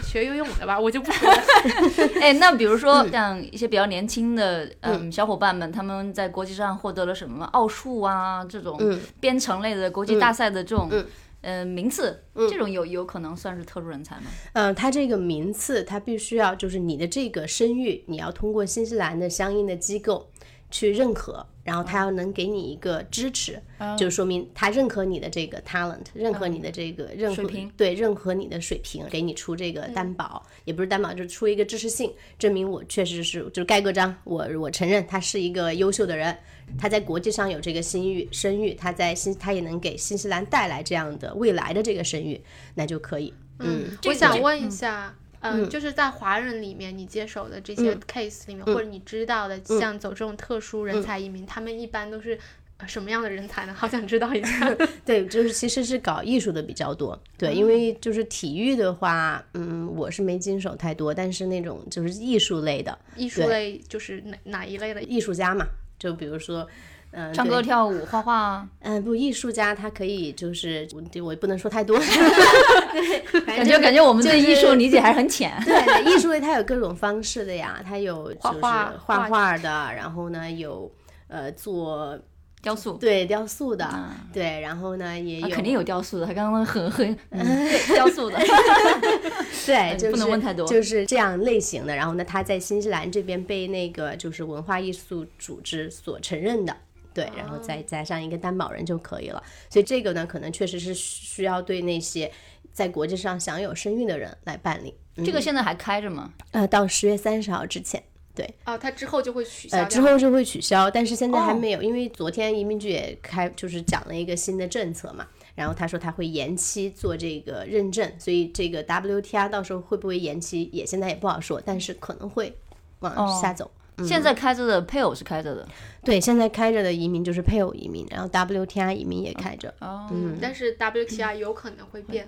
Speaker 2: 学游泳的吧？我就不说了。
Speaker 1: 哎，那比如说像一些比较年轻的嗯小伙伴们，他们在国际上获得了什么奥数啊这种编程类的国际大赛的这种。呃，名次这种有有可能算是特殊人才吗？
Speaker 3: 嗯，他这个名次，他必须要就是你的这个声誉，你要通过新西兰的相应的机构去认可，然后他要能给你一个支持，就说明他认可你的这个 talent，认可你的这个认
Speaker 1: 水平，
Speaker 3: 对，认可你的水平，给你出这个担保，也不是担保，就是出一个支持信，证明我确实是就是盖个章，我我承认他是一个优秀的人。他在国际上有这个声誉，声誉，他在新，他也能给新西兰带来这样的未来的这个声誉，那就可以。嗯，
Speaker 2: 我想问一下，嗯，就是在华人里面，你接手的这些 case 里面，或者你知道的，像走这种特殊人才移民，他们一般都是什么样的人才呢？好想知道一下。
Speaker 3: 对，就是其实是搞艺术的比较多。对，因为就是体育的话，嗯，我是没经手太多，但是那种就是艺术类的，
Speaker 2: 艺术类就是哪哪一类的
Speaker 3: 艺术家嘛。就比如说，嗯，
Speaker 1: 唱歌、跳舞、画画，
Speaker 3: 嗯，不，艺术家他可以就是我，我不能说太多，
Speaker 1: 对，感觉感觉我们对艺术理解还是很浅。
Speaker 3: 对，艺术类它有各种方式的呀，它有 就是画画的，然后呢有呃做
Speaker 1: 雕塑，
Speaker 3: 对，雕塑的，对，然后呢也有
Speaker 1: 肯定有雕塑的，他刚刚很很 雕塑的，
Speaker 3: 对，就
Speaker 1: 不能问太多，
Speaker 3: 就是这样类型的。然后呢，他在新西兰这边被那个就是文化艺术组织所承认的，对，然后再加上一个担保人就可以了。所以这个呢，可能确实是需要对那些在国际上享有声誉的人来办理。
Speaker 1: 这个现在还开着吗？
Speaker 3: 呃，到十月三十号之前。对
Speaker 2: 哦，他之后就会取消。
Speaker 3: 呃，之后就会取消，但是现在还没有，因为昨天移民局也开，就是讲了一个新的政策嘛。然后他说他会延期做这个认证，所以这个 WTR 到时候会不会延期，也现在也不好说，但是可能会往下走。
Speaker 1: 现在开着的配偶是开着的，
Speaker 3: 对，现在开着的移民就是配偶移民，然后 WTR 移民也开着。
Speaker 2: 哦，嗯，但是 WTR 有可能会变。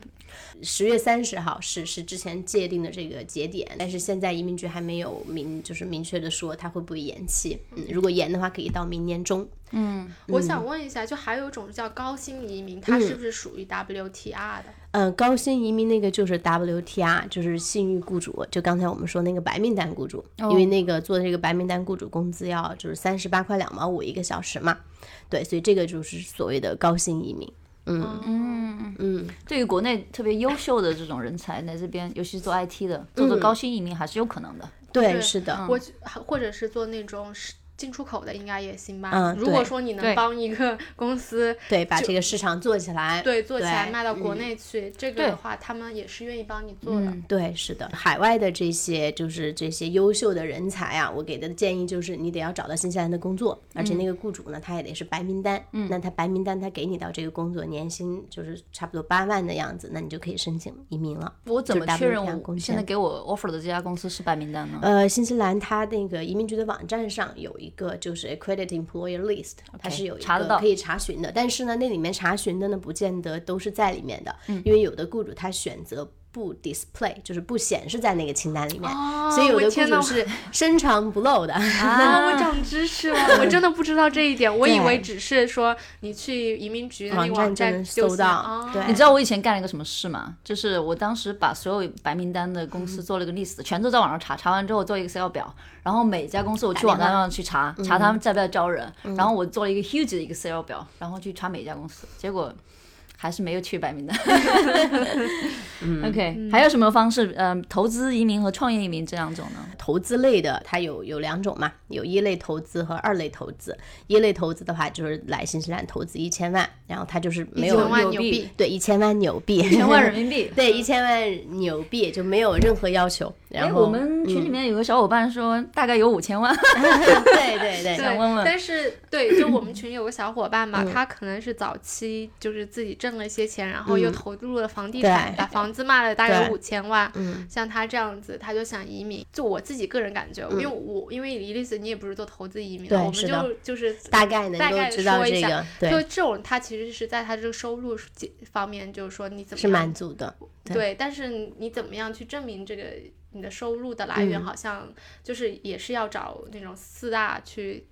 Speaker 3: 十月三十号是是之前界定的这个节点，但是现在移民局还没有明就是明确的说它会不会延期。嗯，如果延的话，可以到明年中。
Speaker 1: 嗯，
Speaker 2: 我想问一下，就还有一种叫高薪移民，它是不是属于 WTR 的？
Speaker 3: 嗯，高薪移民那个就是 WTR，就是信誉雇主。就刚才我们说那个白名单雇主，因为那个做的这个白名单雇主工资要就是三十八块两毛五一个小时嘛。对，所以这个就是所谓的高薪移民。嗯
Speaker 1: 嗯，
Speaker 3: 嗯，
Speaker 1: 对于国内特别优秀的这种人才来这边，尤其是做 IT 的，做做高薪移民还是有可能的。
Speaker 3: 对，
Speaker 2: 对
Speaker 3: 是的，
Speaker 2: 我或者是做那种是进出口的，应该也行吧。
Speaker 3: 嗯
Speaker 2: 如果说你能帮一个 公司
Speaker 3: 对，把这个市场做起来。
Speaker 2: 对做起来卖到国
Speaker 3: 嗯
Speaker 2: 内去，这个的话，他们也是愿意帮你做的。
Speaker 1: 嗯
Speaker 3: 对，是的，海外的这些就是这些优秀的人才啊，我给的建议就是你得要找到新西兰的工作，而且那个雇主呢，他也得是白名单。嗯，那他白名单，他给你到这个工作，年薪就是差不多八万的样子，那你就可以申请移民了。
Speaker 1: 我怎么确认我现在给我 offer 的这家公司是白名单呢？
Speaker 3: 呃，新西兰它那个移民局的网站上有一个就是 accredited employer list，它是有一个可以查询的。但是呢，那里面查询的呢，不见得都是在里面的，因为有的雇主他选择不 display，就是不显示在那个清单里面，所以有的雇主是深藏不露的。
Speaker 2: 啊，我长知识了，我真的不知道这一点，我以为只是说你去移民局的那
Speaker 3: 网
Speaker 2: 个网
Speaker 3: 站就能搜到
Speaker 2: 啊
Speaker 3: 对。
Speaker 1: 你知道我以前干了一个什么事吗？就是我当时把所有白名单的公司做了一个 list，、全都在网上查，查完之后做一个 Excel 表，然后每家公司我去网站上去查，查他们在不在招人，然后我做了一个 huge 的一个 Excel 表，然后去查每一家公司，结果还是没有去百名单。OK，、还有什么方式？嗯、投资移民和创业移民这两种呢？
Speaker 3: 投资类的它有有两种嘛，有一类投资和二类投资。一类投资的话就是来新西兰投资一千万，然后它就是没有
Speaker 2: 1000万
Speaker 1: 纽币
Speaker 3: 对一千万纽币，一
Speaker 1: 千万人民币。
Speaker 3: 对，一千万纽币就没有任何要求。
Speaker 1: 哎，
Speaker 3: 然后
Speaker 1: 我们群里面有个小伙伴说，大概有五千万。
Speaker 3: 对 对对，
Speaker 1: 想问问
Speaker 2: 但是对，就我们群有个小伙伴嘛，
Speaker 3: 嗯
Speaker 2: 他可能是早期就是自己挣了一些钱，然后又投入了房地产，
Speaker 3: 对
Speaker 2: 把房子卖了大概五千万。
Speaker 3: 嗯
Speaker 2: 像他这样子，他就想移民。就我自己个人感觉，因为我因为李丽丝你也不是做投资移民的，我们就就是
Speaker 3: 大概能
Speaker 2: 大概
Speaker 3: 够知
Speaker 2: 一下
Speaker 3: 这个，
Speaker 2: 就，这种，他其实是在他这个收入方面，就是说你怎么
Speaker 3: 是
Speaker 2: 样
Speaker 3: 满足的。对
Speaker 2: 对，但是你怎么样去证明这个你的收入的来源，
Speaker 3: 嗯
Speaker 2: 好像就是也是要找那种四大去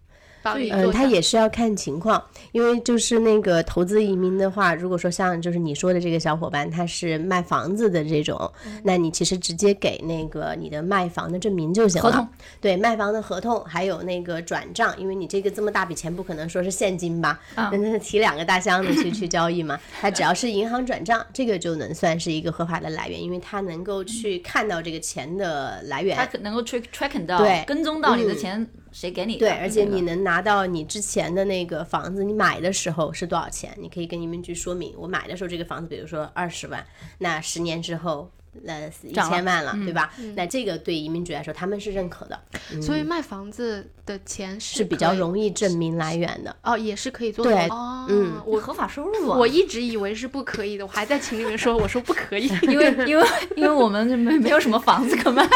Speaker 3: 嗯，
Speaker 2: 做下。
Speaker 3: 它也是要看情况，因为就是那个投资移民的话，如果说像就是你说的这个小伙伴，他是卖房子的这种，
Speaker 2: 嗯
Speaker 3: 那你其实直接给那个你的卖房的证明就行了。
Speaker 1: 合同
Speaker 3: 对，卖房的合同，还有那个转账，因为你这个这么大笔钱，不可能说是现金吧？
Speaker 1: 啊
Speaker 3: 那那提两个大箱子去去交易嘛？它只要是银行转账，这个就能算是一个合法的来源，因为它能够去看到这个钱的来源。
Speaker 1: 能够 track tracking 到，
Speaker 3: 对
Speaker 1: 跟踪到你的
Speaker 3: 嗯
Speaker 1: 钱谁给你的。
Speaker 3: 对，而且你能拿到你之前的那个房子，你买的时候是多少钱？你可以跟移民局说明，我买的时候这个房子，比如说二十万，那十年之后。呃，一千万了，对吧？那这个对移民局来说，他们是认可的，
Speaker 2: 所以卖房子的钱是
Speaker 3: 是比较容易证明来源的。
Speaker 2: 哦，也是可以做
Speaker 3: 对
Speaker 2: 的哦。
Speaker 3: 嗯
Speaker 2: 我
Speaker 1: 合法收入啊。
Speaker 2: 我一直以为是不可以的，我还在群里面说，我说不可以。
Speaker 1: 因为因为因为我们没没有什么房子可卖。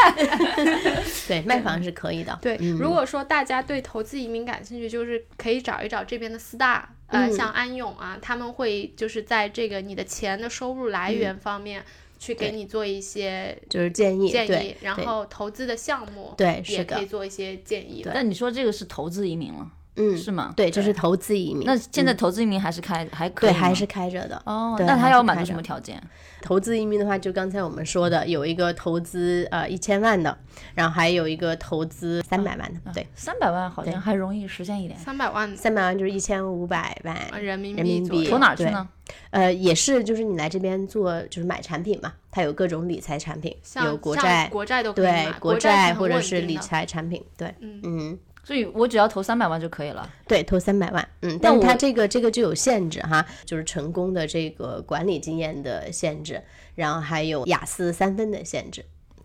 Speaker 3: 对，卖房是可以的。
Speaker 2: 对，
Speaker 3: 嗯
Speaker 2: 如果说大家对投资移民感兴趣，就是可以找一找这边的四大，呃，
Speaker 3: 嗯
Speaker 2: 像安永啊，他们会就是在这个你的钱的收入来源方面。去给你做一些
Speaker 3: 就是建议，
Speaker 2: 建议，，然后投资的项目
Speaker 3: 对
Speaker 2: 也可以做一些建议的。
Speaker 1: 但你说这个是投资移民了，
Speaker 3: 嗯，
Speaker 1: 是吗？
Speaker 3: 对，这是投资移民。
Speaker 1: 那现在投资移民还是开还可以
Speaker 3: 对，还是开着的。
Speaker 1: 哦，那他要满足什么条件？
Speaker 3: 投资移民的话，就刚才我们说的，有一个投资呃一千万的，然后还有一个投资三百万的，对，
Speaker 1: 三百万好像还容易实现一点。
Speaker 2: 三百万
Speaker 3: 三百万就是一千五百万
Speaker 2: 人民
Speaker 3: 人民币
Speaker 1: 投哪儿去呢？
Speaker 3: 呃，也是就是你来这边做就是买产品嘛，它有各种理财产品，有国债，
Speaker 2: 国债都可以
Speaker 3: 对，国
Speaker 2: 债
Speaker 3: 或者是理财产品，对，
Speaker 2: 嗯
Speaker 3: 嗯。
Speaker 1: 所以我只要投三百万就可以了。
Speaker 3: 对，投三百万，嗯，但是
Speaker 1: 我
Speaker 3: 它这个这个就有限制哈，就是成功的这个管理经验的限制，然后还有雅思三分的限制，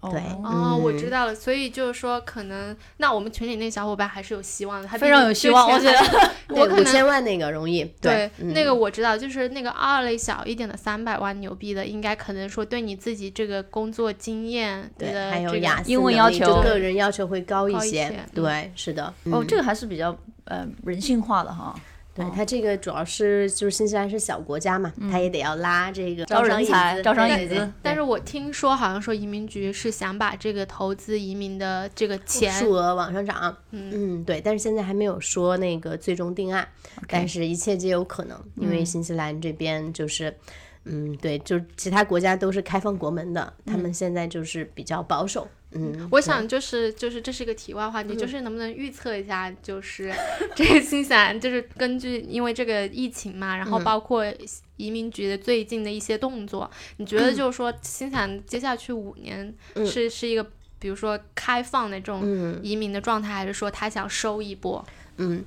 Speaker 3: 对，
Speaker 2: 哦，我
Speaker 3: 嗯。
Speaker 2: 知道了，所以就是说，可能那我们群里那小伙伴还是有希望的，他
Speaker 1: 非常有希望我觉得
Speaker 2: 我，
Speaker 3: 五
Speaker 2: 可能
Speaker 3: 千万那个容易，
Speaker 2: 对
Speaker 3: 嗯
Speaker 2: 那个我知道，就是那个二类小一点的三百万牛逼的，应该可能说对你自己这个工作经验，你
Speaker 3: 对，
Speaker 2: 的
Speaker 3: 还有雅思
Speaker 1: 英文要求
Speaker 3: 个人要求会高一些，
Speaker 2: 一些
Speaker 3: 对，是的，
Speaker 1: 哦，
Speaker 3: 嗯。
Speaker 1: 这个还是比较呃人性化的哈。
Speaker 3: 对他这个主要是就是新西兰是小国家嘛，他也得要拉这个
Speaker 1: 嗯招
Speaker 3: 商引
Speaker 1: 人才
Speaker 3: 资
Speaker 1: 招商引资
Speaker 2: 但是我听说好像说移民局是想把这个投资移民的这个钱，
Speaker 3: 数额往上涨，
Speaker 2: 嗯
Speaker 3: 嗯，对，但是现在还没有说那个最终定案，但是一切皆有可能，因为新西兰这边就是。嗯，对，就是其他国家都是开放国门的，他们现在就是比较保守。嗯，
Speaker 2: 我想就是就是这是一个题外话题，就是能不能预测一下，就是这个新西兰，就是根据因为这个疫情嘛，然后包括移民局的最近的一些动作，你觉得就是说新西兰接下去五年是是一个比如说开放的这种移民的状态，还是说他想收一波？
Speaker 3: 嗯。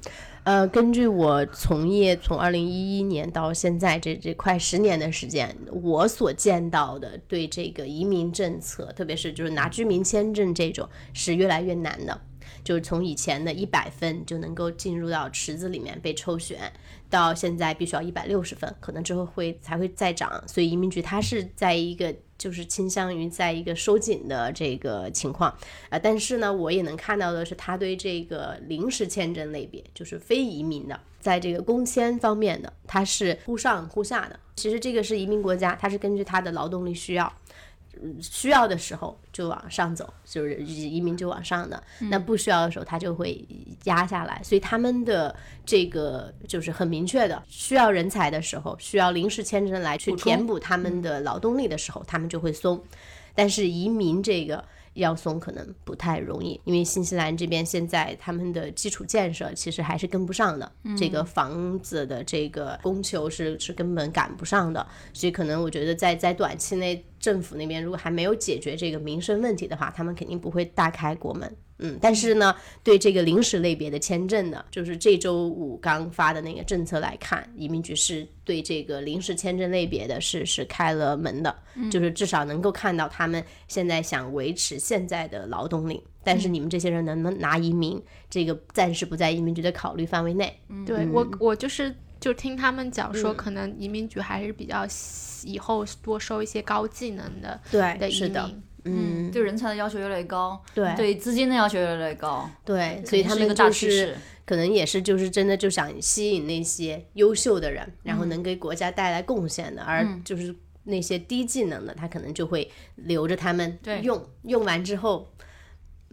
Speaker 3: 呃，根据我从业从二零一一年到现在这这快十年的时间，我所见到的对这个移民政策，特别是就是拿居民签证这种，是越来越难的。就是从以前的一百分就能够进入到池子里面被抽选，到现在必须要一百六十分，可能之后会才会再涨。所以移民局它是在一个。就是倾向于在一个收紧的这个情况，啊，但是呢，我也能看到的是，他对这个临时签证类别，就是非移民的，在这个工签方面的，它是忽上忽下的。其实这个是移民国家，它是根据它的劳动力需要。需要的时候就往上走，就是移民就往上的。那不需要的时候，它就会压下来。所以他们的这个就是很明确的，需要人才的时候，需要临时签证来去填补他们的劳动力的时候，他们就会松。但是移民这个。要松可能不太容易，因为新西兰这边现在他们的基础建设其实还是跟不上的，这个房子的这个供求是是根本赶不上的，所以可能我觉得在在短期内政府那边如果还没有解决这个民生问题的话，他们肯定不会大开国门。嗯，但是呢，对这个临时类别的签证呢，就是这周五刚发的那个政策来看，移民局是对这个临时签证类别的是是开了门的，就是至少能够看到他们现在想维持现在的劳动力，但是你们这些人能不能拿移民，这个暂时不在移民局的考虑范围内。
Speaker 2: 对我，我就是就听他们讲说，可能移民局还是比较以后多收一些高技能的
Speaker 3: 对
Speaker 2: 的移
Speaker 3: 民。
Speaker 1: 嗯，对人才的要求越来越高，
Speaker 3: 对，
Speaker 1: 对资金的要求越来越高，
Speaker 3: 对，所以他们就是可能也是就是真的就想吸引那些优秀的人，然后能给国家带来贡献的，而就是那些低技能的，他可能就会留着他们用，用完之后。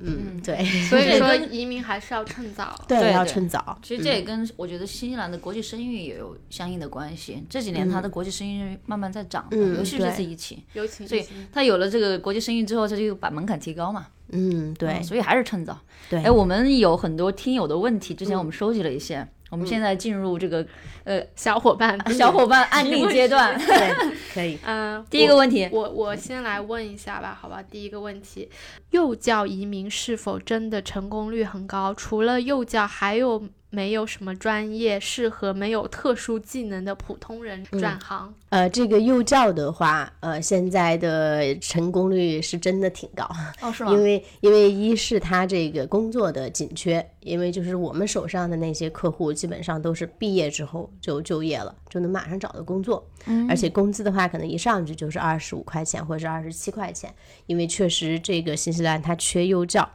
Speaker 3: 嗯，对，
Speaker 2: 所以说移民还是要趁早，
Speaker 3: 对，要趁早。
Speaker 1: 其实这也跟我觉得新西兰的国际声誉也有相应的关系。这几年它的国际声誉慢慢在涨，尤其是这次疫情，所以它有了这个国际声誉之后，它就把门槛提高嘛。
Speaker 3: 嗯，对，
Speaker 1: 所以还是趁早。
Speaker 3: 对，
Speaker 1: 哎，我们有很多听友的问题，之前我们收集了一些。我们现在进入这个呃
Speaker 2: 小伙伴
Speaker 1: 小伙伴案例阶段，
Speaker 3: 对，可以。
Speaker 2: 嗯，
Speaker 1: 第一个问题，
Speaker 2: 我我先来问一下吧，好吧。第一个问题，幼教移民是否真的成功率很高？除了幼教，还有？没有什么专业适合没有特殊技能的普通人转行。
Speaker 3: 呃，这个幼教的话，呃，现在的成功率是真的挺高。
Speaker 1: 哦，是吗？
Speaker 3: 因为因为一是他这个工作的紧缺，因为就是我们手上的那些客户基本上都是毕业之后就就业了，就能马上找到工作。嗯。而且工资的话，可能一上去就是二十五块钱或者是二十七块钱，因为确实这个新西兰它缺幼教。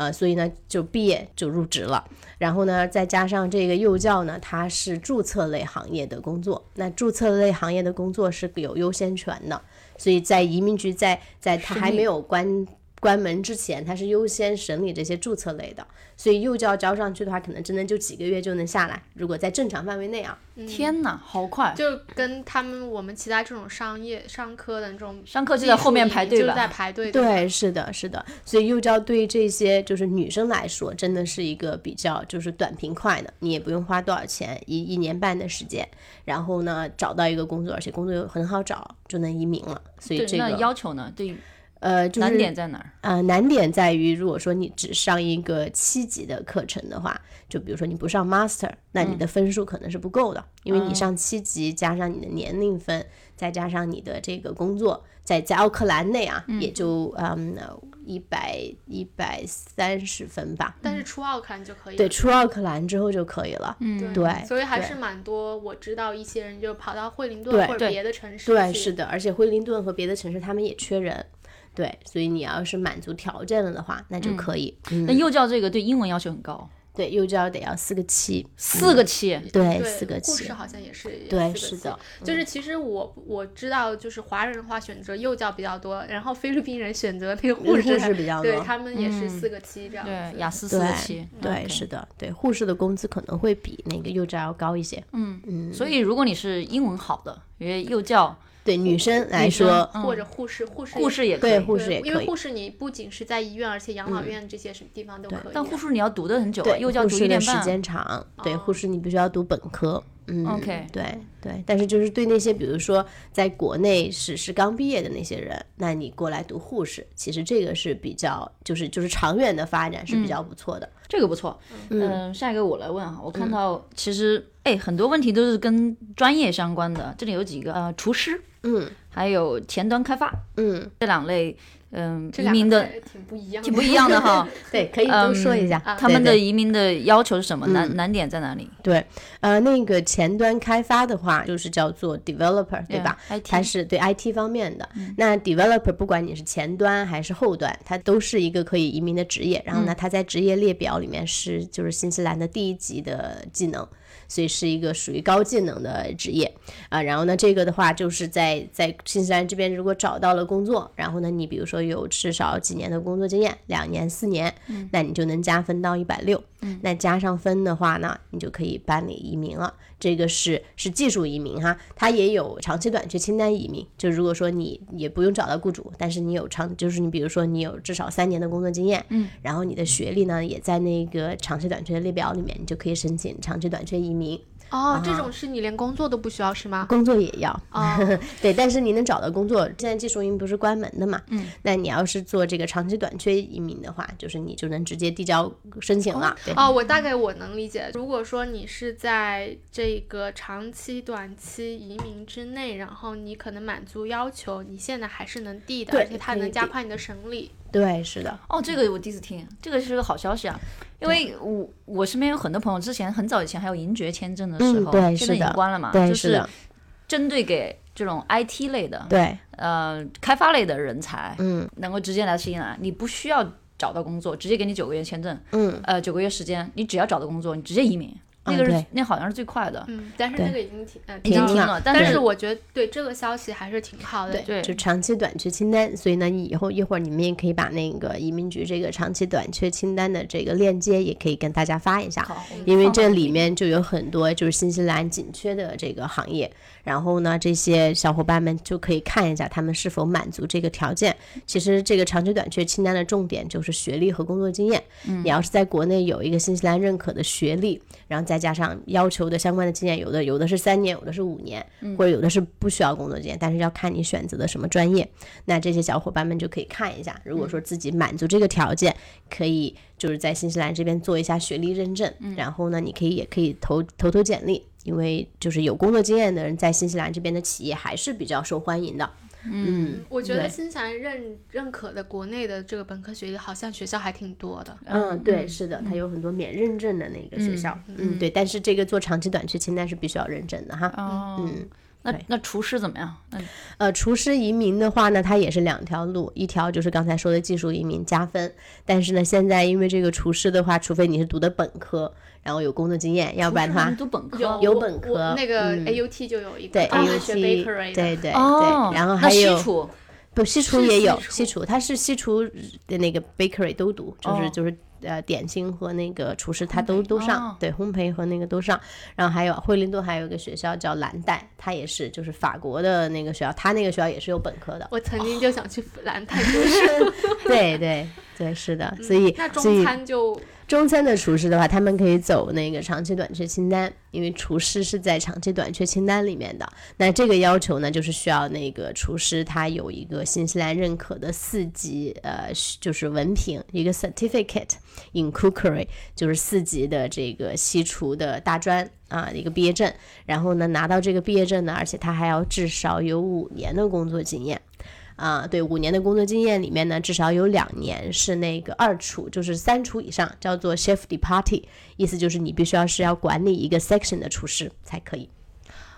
Speaker 3: 呃，所以呢，就毕业就入职了，然后呢，再加上这个幼教呢，它是注册类行业的工作，那注册类行业的工作是有优先权的，所以在移民局在在他还没有关。关门之前，他是优先审理这些注册类的，所以幼教交上去的话，可能真的就几个月就能下来。如果在正常范围内啊，
Speaker 1: 天哪，好快！
Speaker 2: 就跟他们我们其他这种商业商科的那种
Speaker 1: 商科就在后面排队
Speaker 2: 吧，就在排队。
Speaker 3: 对，是的，是的。所以幼教对这些就是女生来说，真的是一个比较就是短平快的，你也不用花多少钱，一一年半的时间，然后呢找到一个工作，而且工作又很好找，就能移民了。所以这个
Speaker 1: 要求呢，对。
Speaker 3: 呃，就是
Speaker 1: 难点在哪儿？
Speaker 3: 呃，难点在于，如果说你只上一个七级的课程的话，就比如说你不上 master，那你的分数可能是不够的，因为你上七级加上你的年龄分，再加上你的这个工作，在在奥克兰内啊，也就嗯一百一百三十分吧。
Speaker 2: 但是出奥克兰就可以。
Speaker 3: 对，出奥克兰之后就可以了。嗯，对。
Speaker 2: 所以还是蛮多，我知道一些人就跑到惠灵顿或者别的城市。
Speaker 3: 对，是的，而且惠灵顿和别的城市他们也缺人。对，所以你要是满足条件了的话，那就可以。
Speaker 1: 那幼教这个对英文要求很高，
Speaker 3: 对，幼教得要四个七，
Speaker 1: 四个七，
Speaker 3: 对，四个七。
Speaker 2: 护士好像也是，
Speaker 3: 对，是的。
Speaker 2: 就是其实我我知道，就是华人的话选择幼教比较多，然后菲律宾人选择那个护
Speaker 3: 士比较
Speaker 2: 多，对他们也是四个七这样。
Speaker 1: 对，雅思四个七，
Speaker 3: 对，是的，对，护士的工资可能会比那个幼教要高一些。
Speaker 1: 嗯嗯。所以如果你是英文好的，因为幼教。
Speaker 3: 对女生来说，
Speaker 1: 嗯
Speaker 2: 或者护士，护士
Speaker 1: 护士也可以
Speaker 3: 护士也可以。
Speaker 2: 因为护士你不仅是在医院，而且养老院这些什么地方都可以。
Speaker 1: 但护士你要读的很久啊，
Speaker 3: 对，
Speaker 1: 幼教
Speaker 3: 护
Speaker 1: 读一年半。
Speaker 3: 士的时间长，对，护士你必须要读本科。嗯
Speaker 1: OK
Speaker 3: 对对，但是就是对那些比如说在国内是是刚毕业的那些人，那你过来读护士，其实这个是比较就是就是长远的发展是比较不错的。
Speaker 1: 这个不错，嗯、下一个我来问哈，我看到其实哎很多问题都是跟专业相关的，这里有几个呃厨师，
Speaker 3: 嗯。
Speaker 1: 还有前端开发
Speaker 3: 嗯，
Speaker 1: 这两类，嗯、
Speaker 2: 这两个
Speaker 1: 移民的
Speaker 2: 挺不一样的，
Speaker 1: 挺不一样的哈，
Speaker 3: 对，可以都说一下。
Speaker 2: 嗯
Speaker 1: 他们的移民的要求是什么？难难点在哪里？
Speaker 3: 对，呃，那个前端开发的话，就是叫做 developer，对吧它是对 IT 方面的。那 developer 不管你是前端还是后端，它都是一个可以移民的职业。然后呢，它在职业列表里面是就是新西兰的第一级的技能。所以是一个属于高技能的职业啊、然后呢，这个的话就是在在新西兰这边，如果找到了工作，然后呢，你比如说有至少几年的工作经验，两年、四年，那你就能加分到一百六。那加上分的话呢，你就可以办理移民了。这个是是技术移民哈，它也有长期短缺清单移民。就如果说你也不用找到雇主，但是你有长，就是你比如说你有至少三年的工作经验，嗯，然后你的学历呢也在那个长期短缺的列表里面，你就可以申请长期短缺移民。
Speaker 2: 哦，这种是你连工作都不需要是吗？
Speaker 3: 工作也要，
Speaker 2: 哦，
Speaker 3: 对，但是你能找到工作，现在技术移民不是关门的嘛？嗯，那你要是做这个长期短缺移民的话，就是你就能直接递交申请了。对，
Speaker 2: 哦，我大概我能理解。如果说你是在这个长期、短期移民之内，然后你可能满足要求，你现在还是能递的，而且它能加快你的审理。
Speaker 3: 对，是的，
Speaker 1: 哦，这个我第一次听，这个是个好消息啊！因为我我身边有很多朋友，之前很早以前还有银爵签证的时候，
Speaker 3: 嗯对
Speaker 1: 现在已
Speaker 3: 是的
Speaker 1: 经关了嘛，
Speaker 3: 对，
Speaker 1: 就是
Speaker 3: 的，
Speaker 1: 针对给这种 IT 类的，
Speaker 3: 对，
Speaker 1: 呃，开发类的人才，
Speaker 3: 嗯
Speaker 1: 能够直接来新西兰，你不需要找到工作，直接给你九个月签证，
Speaker 3: 嗯，
Speaker 1: 呃，九个月时间，你只要找到工作，你直接移民，那个是、
Speaker 3: 嗯
Speaker 1: 那好像是最快的，
Speaker 2: 嗯，但是那个已经停，呃，
Speaker 1: 已经
Speaker 3: 停了
Speaker 1: 停了，
Speaker 2: 但
Speaker 1: 是
Speaker 2: 是我觉得对这个消息还是挺好的。
Speaker 1: 对
Speaker 3: 就长期短缺清单，所以呢，你以后一会儿你们也可以把那个移民局这个长期短缺清单的这个链接，也可以跟大家发一下。因为这里面就有很多就是新西兰紧缺的这个行业，然后呢，这些小伙伴们就可以看一下他们是否满足这个条件。其实这个长期短缺清单的重点就是学历和工作经验。你要是在国内有一个新西兰认可的学历，然后再加上要求的相关的经验，有的有的是三年，有的是五年，或者有的是不需要工作经验，但是要看你选择的什么专业。那这些小伙伴们就可以看一下，如果说自己满足这个条件，可以就是在新西兰这边做一下学历认证，然后呢，你可以也可以投投投简历，因为就是有工作经验的人在新西兰这边的企业还是比较受欢迎的。嗯，
Speaker 2: 我觉得新西兰认认可的国内的这个本科学历，好像学校还挺多的。
Speaker 3: 嗯，对，是的，它有很多免认证的那个学校，嗯，对，但是这个做长期短缺清单是必须要认证的哈。
Speaker 1: 哦，
Speaker 3: 嗯，
Speaker 1: 那那厨师怎么样？那
Speaker 3: 呃，厨师移民的话呢，它也是两条路，一条就是刚才说的技术移民加分，但是呢，现在因为这个厨师的话，除非你是读的本科，然后有工作经验，要不然的话
Speaker 1: 读本科
Speaker 3: 有本科
Speaker 2: 那个
Speaker 3: 嗯。
Speaker 2: AUT 就有一个，
Speaker 3: 对
Speaker 2: 专门学
Speaker 3: AUT，对对
Speaker 1: 哦
Speaker 3: 对，然后还有
Speaker 1: 西厨
Speaker 3: 不西厨也有
Speaker 2: 西厨
Speaker 3: 西厨，它是西厨的那个 bakery 都读，就是、
Speaker 1: 哦。
Speaker 3: 就是呃点心和那个厨师他都都上，
Speaker 1: 哦
Speaker 3: 对烘焙和那个都上。然后还有惠灵顿还有一个学校叫蓝带，它也是就是法国的那个学校，它那个学校也是有本科的。
Speaker 2: 我曾经就想去 兰泰读书，
Speaker 3: 对对对，是的，所以
Speaker 2: 嗯那中餐就
Speaker 3: 中餐的厨师的话，他们可以走那个长期短缺清单，因为厨师是在长期短缺清单里面的。那这个要求呢，就是需要那个厨师他有一个新西兰认可的四级呃，就是文凭，一个 certificate in cookery，就是四级的这个西厨的大专啊一个毕业证。然后呢，拿到这个毕业证呢，而且他还要至少有五年的工作经验。啊，对，五年的工作经验里面呢，至少有两年是那个二厨，就是三厨以上，叫做 chef de party，意思就是你必须要是要管理一个 section 的厨师才可以。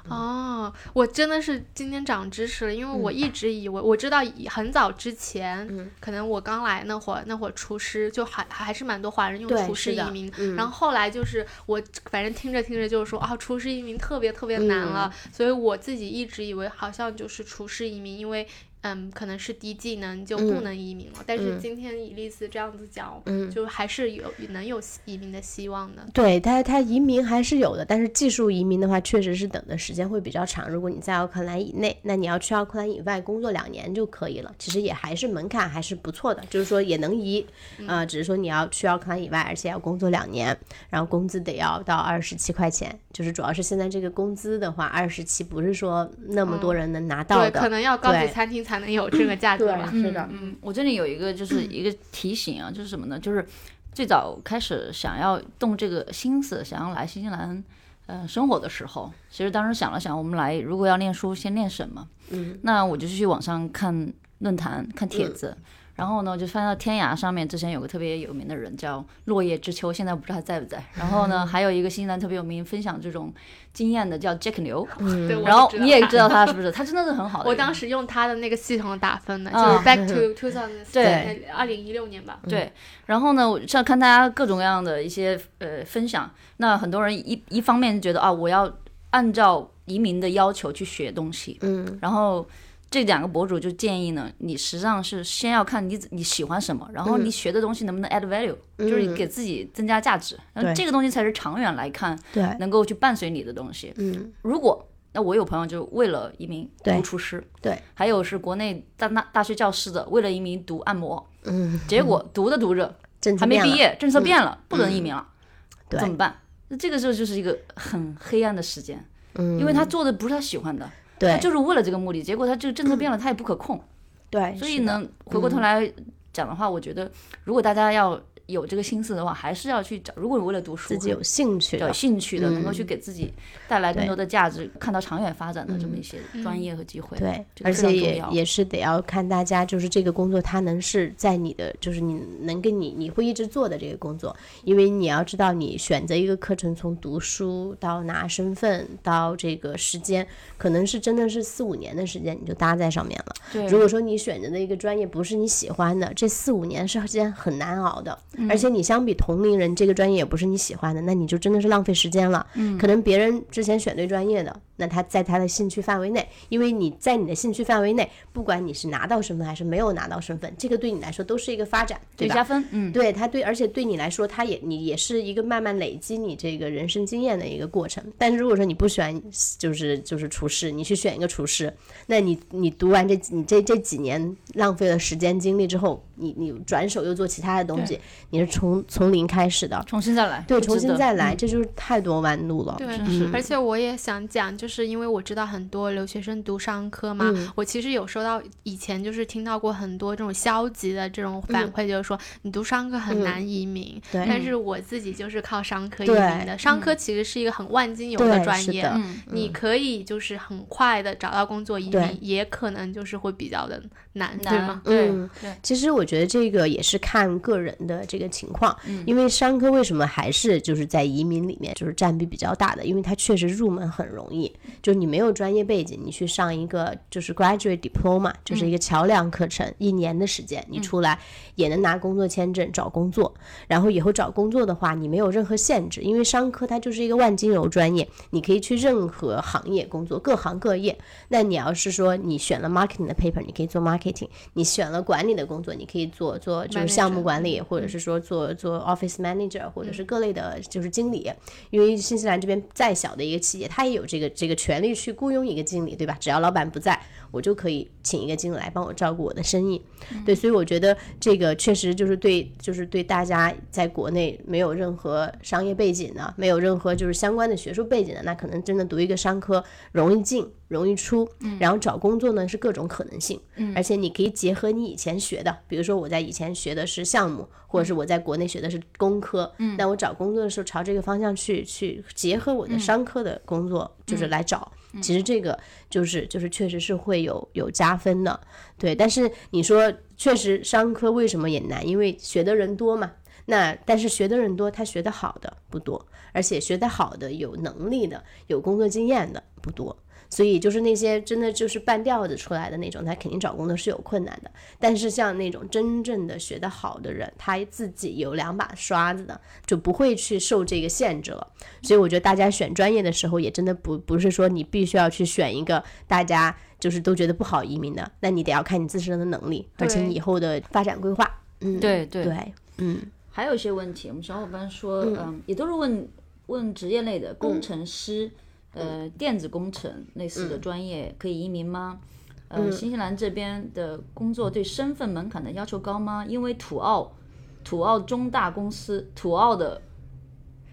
Speaker 2: 哦，我真的是今天长知识了，因为我一直以为我知道很早之前，可能我刚来那会儿，那会儿厨师就还还是蛮多华人用厨师移民，
Speaker 3: 嗯。
Speaker 2: 然后后来就是我反正听着听着就是说啊，厨师移民特别特别难了，所以我自己一直以为好像就是厨师移民，因为。嗯，可能是低技能就不能移民了。但是今天伊丽丝这样子讲，嗯，就还是有能有移民的希望的。
Speaker 3: 对他，他移民还是有的，但是技术移民的话，确实是等的时间会比较长。如果你在奥克兰以内，那你要去奥克兰以外工作两年就可以了。其实也还是门槛还是不错的，就是说也能移，啊，只是说你要去奥克兰以外，而且要工作两年，然后工资得要到二十七块钱。就是主要是现在这个工资的话，二十七不是说那么多人能拿到的，
Speaker 2: 可能要高级餐厅才能有这个 价格吧。
Speaker 3: 是的，
Speaker 1: 嗯，我这里有一个就是 一个提醒啊，就是什么呢？就是最早开始想要动这个心思，想要来新西兰，呃，生活的时候，其实当时想了想，我们来如果要念书，先念什么？嗯，那我就去网上看论坛，看帖子。然后呢，就翻到天涯上面，之前有个特别有名的人叫落叶知秋，现在不知道他在不在。然后呢，还有一个新西兰特别有名分享这种经验的叫 Jack 牛，然后你也知道他是不是？他真的是很好的。
Speaker 2: 我当时用他的那个系统打分的，就是 Back to two thousand 对二零一六年吧。
Speaker 1: 对，然后呢，我在看大家各种各样的一些呃分享，那很多人一一方面觉得啊，我要按照移民的要求去学东西，嗯，然后。这两个博主就建议呢，你实际上是先要看你你喜欢什么，然后你学的东西能不能 add value，就是给自己增加价值。那这个东西才是长远来看，
Speaker 3: 对，
Speaker 1: 能够去伴随你的东西。嗯，如果那我有朋友就为了移民读厨师，
Speaker 3: 对，
Speaker 1: 还有是国内大大大学教师的为了移民读按摩，嗯，结果读着读着还没毕业，政策变了，不能移民了，怎么办？那这个时候就是一个很黑暗的时间，嗯，因为他做的不是他喜欢的。他就是为了这个目的，结果他这个政策变了，他也不可控。
Speaker 3: 对，
Speaker 1: 所以呢，回过头来讲的话，我觉得如果大家要。有这个心思的话，还是要去找。如果你为了读书，
Speaker 3: 自己有兴趣、
Speaker 1: 有兴趣的，能够去给自己带来更多的价值，看到长远发展的这么一些专业和机会。
Speaker 3: 对，而且也也是得要看大家，就是这个工作它能是在你的，就是你能跟你你会一直做的这个工作。因为你要知道，你选择一个课程，从读书到拿身份到这个时间，可能是真的是四五年的时间，你就搭在上面了。
Speaker 1: 对，
Speaker 3: 如果说你选择的一个专业不是你喜欢的，这四五年是件很难熬的。而且你相比同龄人，这个专业也不是你喜欢的，那你就真的是浪费时间了。嗯，可能别人之前选对专业的，那他在他的兴趣范围内，因为你在你的兴趣范围内，不管你是拿到身份还是没有拿到身份，这个对你来说都是一个发展，对
Speaker 1: 加分。嗯，
Speaker 3: 对他对，而且对你来说，他也你也是一个慢慢累积你这个人生经验的一个过程。但是如果说你不喜欢，就是就是厨师，你去选一个厨师，那你你读完这你这这几年浪费了时间精力之后，你你转手又做其他的东西，你是。从从零开始的，
Speaker 1: 重新再来，
Speaker 3: 对，重新再来，这就是太多弯路了。
Speaker 2: 对，而且我也想讲，就是因为我知道很多留学生读商科嘛，我其实有收到以前就是听到过很多这种消极的这种反馈，就是说你读商科很难移民。
Speaker 3: 对，
Speaker 2: 但是我自己就是靠商科移民的。商科其实是一个很万金油的专业，你可以就是很快的找到工作移民，也可能就是会比较的难，对吗？
Speaker 1: 对
Speaker 3: 对。其实我觉得这个也是看个人的这个情。况，因为商科为什么还是就是在移民里面就是占比比较大的？因为它确实入门很容易，就是你没有专业背景，你去上一个就是 graduate diploma，就是一个桥梁课程，一年的时间，你出来也能拿工作签证找工作。然后以后找工作的话，你没有任何限制，因为商科它就是一个万金油专业，你可以去任何行业工作，各行各业。那你要是说你选了 marketing 的 paper，你可以做 marketing；你选了管理的工作，你可以做做就是项目管理，或者是说做。做 office manager 或者是各类的，就是经理，因为新西兰这边再小的一个企业，它也有这个这个权利去雇佣一个经理，对吧？只要老板不在，我就可以请一个经理来帮我照顾我的生意。对，所以我觉得这个确实就是对，就是对大家在国内没有任何商业背景的，没有任何就是相关的学术背景的，那可能真的读一个商科容易进。容易出，然后找工作呢是各种可能性，而且你可以结合你以前学的，比如说我在以前学的是项目，或者是我在国内学的是工科，那我找工作的时候朝这个方向去去结合我的商科的工作，就是来找，其实这个就是就是确实是会有有加分的，对。但是你说确实商科为什么也难？因为学的人多嘛，那但是学的人多，他学的好的不多，而且学的好的有能力的有工作经验的不多。所以就是那些真的就是半吊子出来的那种，他肯定找工作是有困难的。但是像那种真正的学得好的人，他自己有两把刷子的，就不会去受这个限制了。所以我觉得大家选专业的时候，也真的不不是说你必须要去选一个大家就是都觉得不好移民的，那你得要看你自身的能力，而且你以后的发展规划。嗯，
Speaker 1: 对对
Speaker 3: 对，嗯。
Speaker 1: 还有一些问题，我们小伙伴说，嗯，也都是问问职业类的工程师，呃，电子工程类似的专业可以移民吗？呃，新西兰这边的工作对身份门槛的要求高吗？因为土澳，土澳中大公司，土澳的，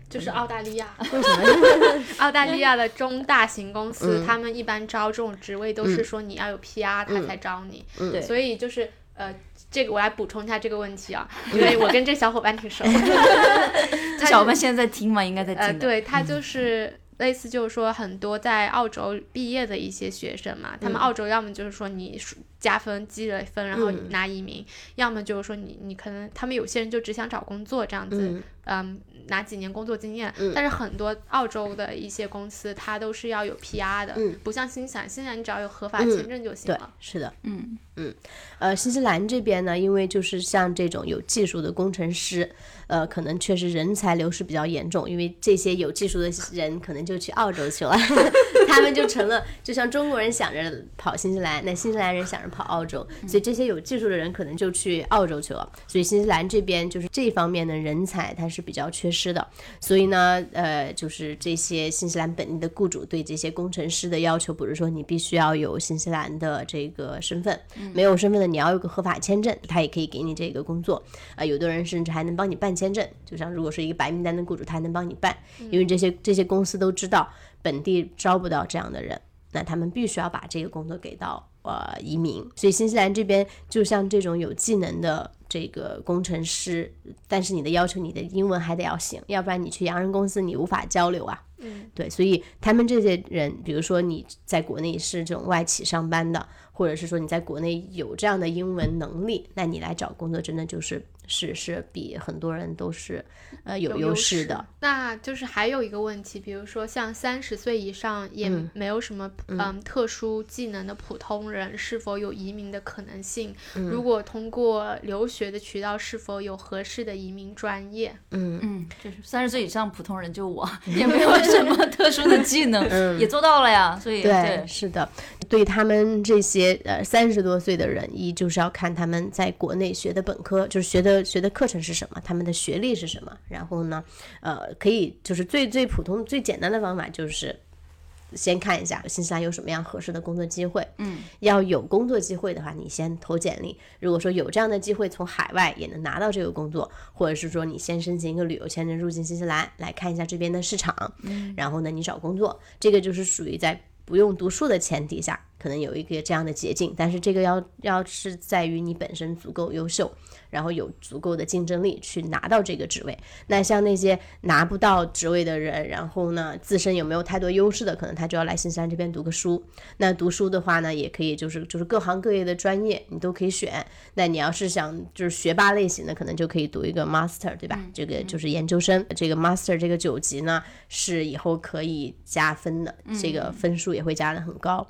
Speaker 2: 就是澳大利亚，
Speaker 3: 为什么？
Speaker 2: 澳大利亚的中大型公司，他们一般招这种职位都是说你要有 PR，他才招你，
Speaker 1: 对，
Speaker 2: 所以就是呃。这个我来补充一下这个问题啊，因为我跟这小伙伴挺熟。
Speaker 1: 这小伙伴现在在听吗？应该在听。
Speaker 2: 呃，对他就是类似，就是说很多在澳洲毕业的一些学生嘛，他们澳洲要么就是说你加分积了分，然后拿移民，要么就是说你你可能他们有些人就只想找工作这样子，嗯。拿几年工作经验，但是很多澳洲的一些公司，它都是要有 PR 的，不像新西兰，新西兰你只要有合法签证就行了。
Speaker 3: 对，是的，
Speaker 1: 嗯。
Speaker 3: 嗯，呃，新西兰这边呢，因为就是像这种有技术的工程师，呃，可能确实人才流失比较严重，因为这些有技术的人可能就去澳洲去了，他们就成了，就像中国人想着跑新西兰，那新西兰人想着跑澳洲，所以这些有技术的人可能就去澳洲去了，所以新西兰这边就是这方面的人才，它是比较缺失。的，所以呢，呃，就是这些新西兰本地的雇主对这些工程师的要求，不是说你必须要有新西兰的这个身份，没有身份的你要有个合法签证，他也可以给你这个工作啊。有的人甚至还能帮你办签证，就像如果是一个白名单的雇主，他还能帮你办，因为这些这些公司都知道本地招不到这样的人，那他们必须要把这个工作给到呃移民。所以新西兰这边就像这种有技能的。这个工程师，但是你的要求，你的英文还得要行，要不然你去洋人公司你无法交流啊。
Speaker 2: 嗯，
Speaker 3: 对，所以他们这些人，比如说你在国内是这种外企上班的，或者是说你在国内有这样的英文能力，那你来找工作真的就是。是是比很多人都是，呃有优势的。
Speaker 2: 那就是还有一个问题，比如说像三十岁以上也没有什么嗯特殊技能的普通人，是否有移民的可能性？如果通过留学的渠道，是否有合适的移民专业？
Speaker 3: 嗯
Speaker 1: 嗯，就是三十岁以上普通人，就我 也没有什么特殊的技能，也做到了呀。所以对，
Speaker 3: 是的，对他们这些呃三十多岁的人，一就是要看他们在国内学的本科，就是学的。学的课程是什么？他们的学历是什么？然后呢，呃，可以就是最最普通、最简单的方法就是先看一下新西兰有什么样合适的工作机会。
Speaker 1: 嗯，
Speaker 3: 要有工作机会的话，你先投简历。如果说有这样的机会，从海外也能拿到这个工作，或者是说你先申请一个旅游签证入境新西兰，来看一下这边的市场。嗯，然后呢，你找工作，这个就是属于在不用读书的前提下，可能有一个这样的捷径。但是这个要要是在于你本身足够优秀。然后有足够的竞争力去拿到这个职位。那像那些拿不到职位的人，然后呢，自身有没有太多优势的，可能他就要来新西兰这边读个书。那读书的话呢，也可以就是就是各行各业的专业你都可以选。那你要是想就是学霸类型的，可能就可以读一个 master，对吧？这个就是研究生。这个 master 这个九级呢，是以后可以加分的，这个分数也会加的很高。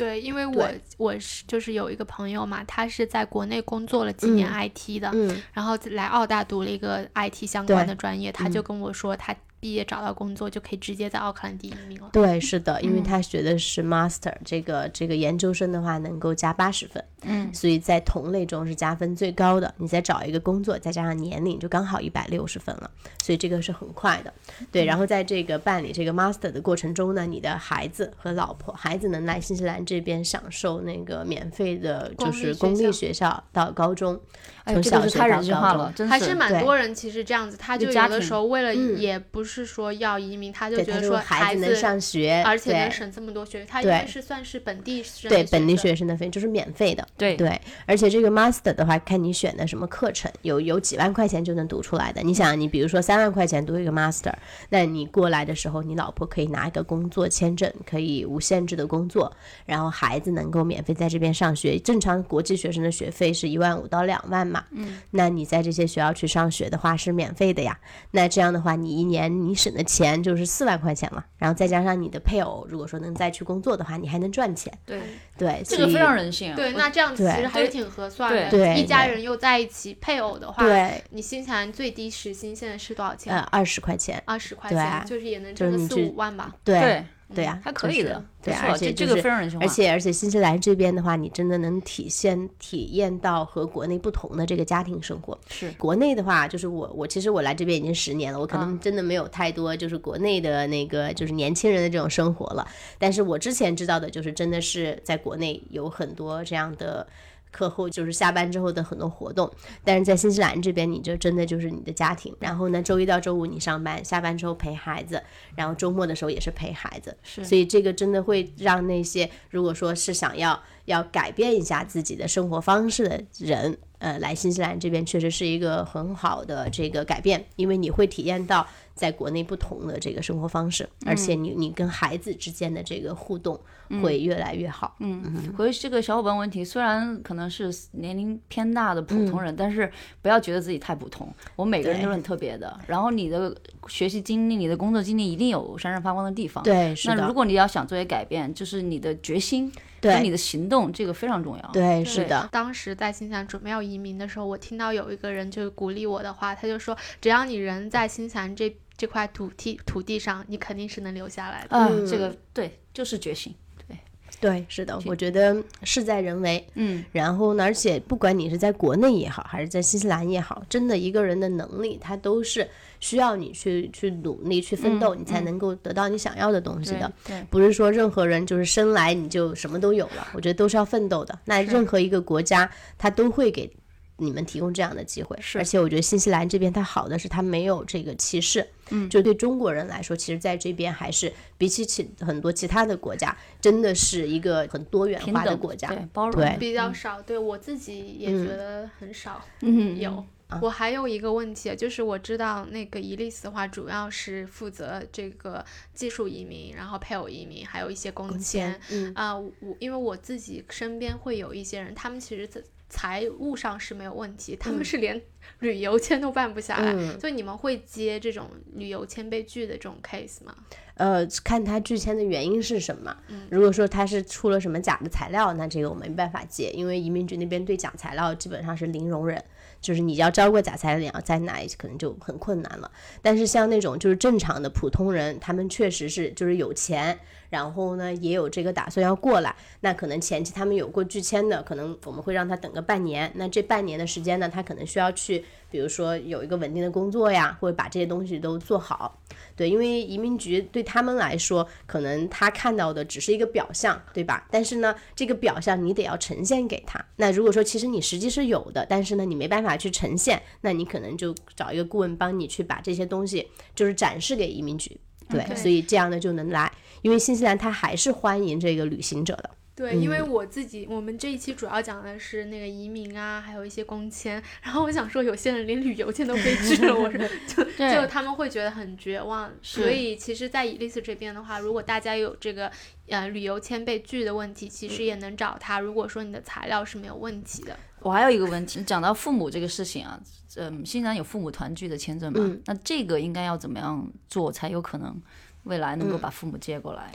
Speaker 2: 对，因为我我是就是有一个朋友嘛，他是在国内工作了几年 IT 的，然后来澳大读了一个 IT 相关的专业，他就跟我说他。毕业找到工作就可以直接在奥克兰第一名了。
Speaker 3: 对，是的，因为他学的是 master，这个这个研究生的话能够加八十分，
Speaker 1: 嗯，
Speaker 3: 所以在同类中是加分最高的。你再找一个工作，再加上年龄，就刚好一百六十分了，所以这个是很快的。对，然后在这个办理这个 master 的过程中呢，你的孩子和老婆，孩子能来新西兰这边享受那个免费的，就是公立学校到高中。从小学到高中，
Speaker 2: 还是蛮多人其实这样子，他就有的时候为了也不是说要移民，他就觉得说
Speaker 3: 孩子能上学，
Speaker 2: 而且能省这么多学费，他应该是算是本地
Speaker 3: 对本地学生的费就是免费的，
Speaker 1: 对
Speaker 3: 对，而且这个 master 的话，看你选的什么课程，有有几万块钱就能读出来的。你想，你比如说三万块钱读一个 master，那你过来的时候，你老婆可以拿一个工作签证，可以无限制的工作，然后孩子能够免费在这边上学。正常国际学生的学费是一万五到两万嘛，嗯，那你在这些学校去上学的话是免费的呀。那这样的话，你一年你省的钱就是四万块钱了，然后再加上你的配偶，如果说能再去工作的话，你还能赚钱。
Speaker 2: 对
Speaker 3: 对，
Speaker 1: 这个非常人性啊。
Speaker 2: 对，那这样其实还是挺合算的。
Speaker 3: 对，
Speaker 2: 一家人又在一起，配偶的话，
Speaker 3: 对，
Speaker 2: 你新西兰最低时薪现在是多少钱？
Speaker 3: 呃，二十块钱。
Speaker 2: 二十块钱，就是也能挣个四五万吧。
Speaker 3: 对。对呀，
Speaker 1: 还可以的，
Speaker 3: 对，
Speaker 1: 而
Speaker 3: 且
Speaker 1: 这个非常人性化。
Speaker 3: 而且而且新西兰这边的话，你真的能体现体验到和国内不同的这个家庭生活。
Speaker 1: 是
Speaker 3: 国内的话，就是我我其实我来这边已经十年了，我可能真的没有太多就是国内的那个就是年轻人的这种生活了。但是我之前知道的就是真的是在国内有很多这样的。课后就是下班之后的很多活动，但是在新西兰这边，你就真的就是你的家庭。然后呢，周一到周五你上班，下班之后陪孩子，然后周末的时候也是陪孩子。
Speaker 1: 是，
Speaker 3: 所以这个真的会让那些如果说是想要要改变一下自己的生活方式的人，呃，来新西兰这边确实是一个很好的这个改变，因为你会体验到。在国内不同的这个生活方式，而且你你跟孩子之间的这个互动会越来越好。
Speaker 1: 嗯，回这个小伙伴问题，虽然可能是年龄偏大的普通人，但是不要觉得自己太普通。我每个人都是很特别的。然后你的学习经历、你的工作经历一定有闪闪发光的地方。
Speaker 3: 对，是
Speaker 1: 的。那如果你要想做些改变，就是你的决心
Speaker 3: 对
Speaker 1: 你的行动，这个非常重要。
Speaker 3: 对，是的。
Speaker 2: 当时在新西兰准备要移民的时候，我听到有一个人就鼓励我的话，他就说：“只要你人在新西兰这。”这块土地土地上，你肯定是能留下来的。
Speaker 1: 嗯，这个对，就是决心。对，
Speaker 3: 对，是的，我觉得事在人为。
Speaker 1: 嗯，
Speaker 3: 然后呢，而且不管你是在国内也好，还是在新西兰也好，真的一个人的能力，他都是需要你去去努力去奋斗，你才能够得到你想要的东西的。
Speaker 1: 对，
Speaker 3: 不是说任何人就是生来你就什么都有了，我觉得都是要奋斗的。那任何一个国家，他都会给。你们提供这样的机会，
Speaker 1: 是，
Speaker 3: 而且我觉得新西兰这边它好的是它没有这个歧视，
Speaker 1: 嗯，
Speaker 3: 就对中国人来说，其实在这边还是比起起很多其他的国家，真的是一个很多元化的国家，
Speaker 1: 对，包容，
Speaker 3: 对，
Speaker 2: 比较少，对我自己也觉得很少，
Speaker 1: 嗯，
Speaker 2: 有，我还有一个问题，就是我知道那个伊丽丝的话，主要是负责这个技术移民，然后配偶移民，还有一些工签，
Speaker 3: 嗯。
Speaker 2: 啊，我因为我自己身边会有一些人，他们其实在。财务上是没有问题，他们是连旅游签都办不下来，所以你们会接这种旅游签被拒的这种 case 吗？
Speaker 3: 呃，看他拒签的原因是什么。如果说他是出了什么假的材料，那这个我没办法接，因为移民局那边对假材料基本上是零容忍，就是你要招过假材料，再拿可能就很困难了。但是像那种就是正常的普通人，他们确实是就是有钱。然后呢，也有这个打算要过来，那可能前期他们有过拒签的，可能我们会让他等个半年。那这半年的时间呢，他可能需要去，比如说有一个稳定的工作呀，或者把这些东西都做好。对，因为移民局对他们来说，可能他看到的只是一个表象，对吧？但是呢，这个表象你得要呈现给他。那如果说其实你实际是有的，但是呢，你没办法去呈现，那你可能就找一个顾问帮你去把这些东西就是展示给移民局。对，所以这样呢就能来。因为新西兰它还是欢迎这个旅行者的。
Speaker 2: 对，因为我自己，我们这一期主要讲的是那个移民啊，还有一些工签。然后我想说，有些人连旅游签都被拒了，我说 就就他们会觉得很绝望。所以其实，在伊丽丝这边的话，如果大家有这个呃旅游签被拒的问题，其实也能找他。如果说你的材料是没有问题的，
Speaker 1: 我还有一个问题，讲到父母这个事情啊，嗯，新西兰有父母团聚的签证嘛？那这个应该要怎么样做才有可能？未来能够把父母接过来，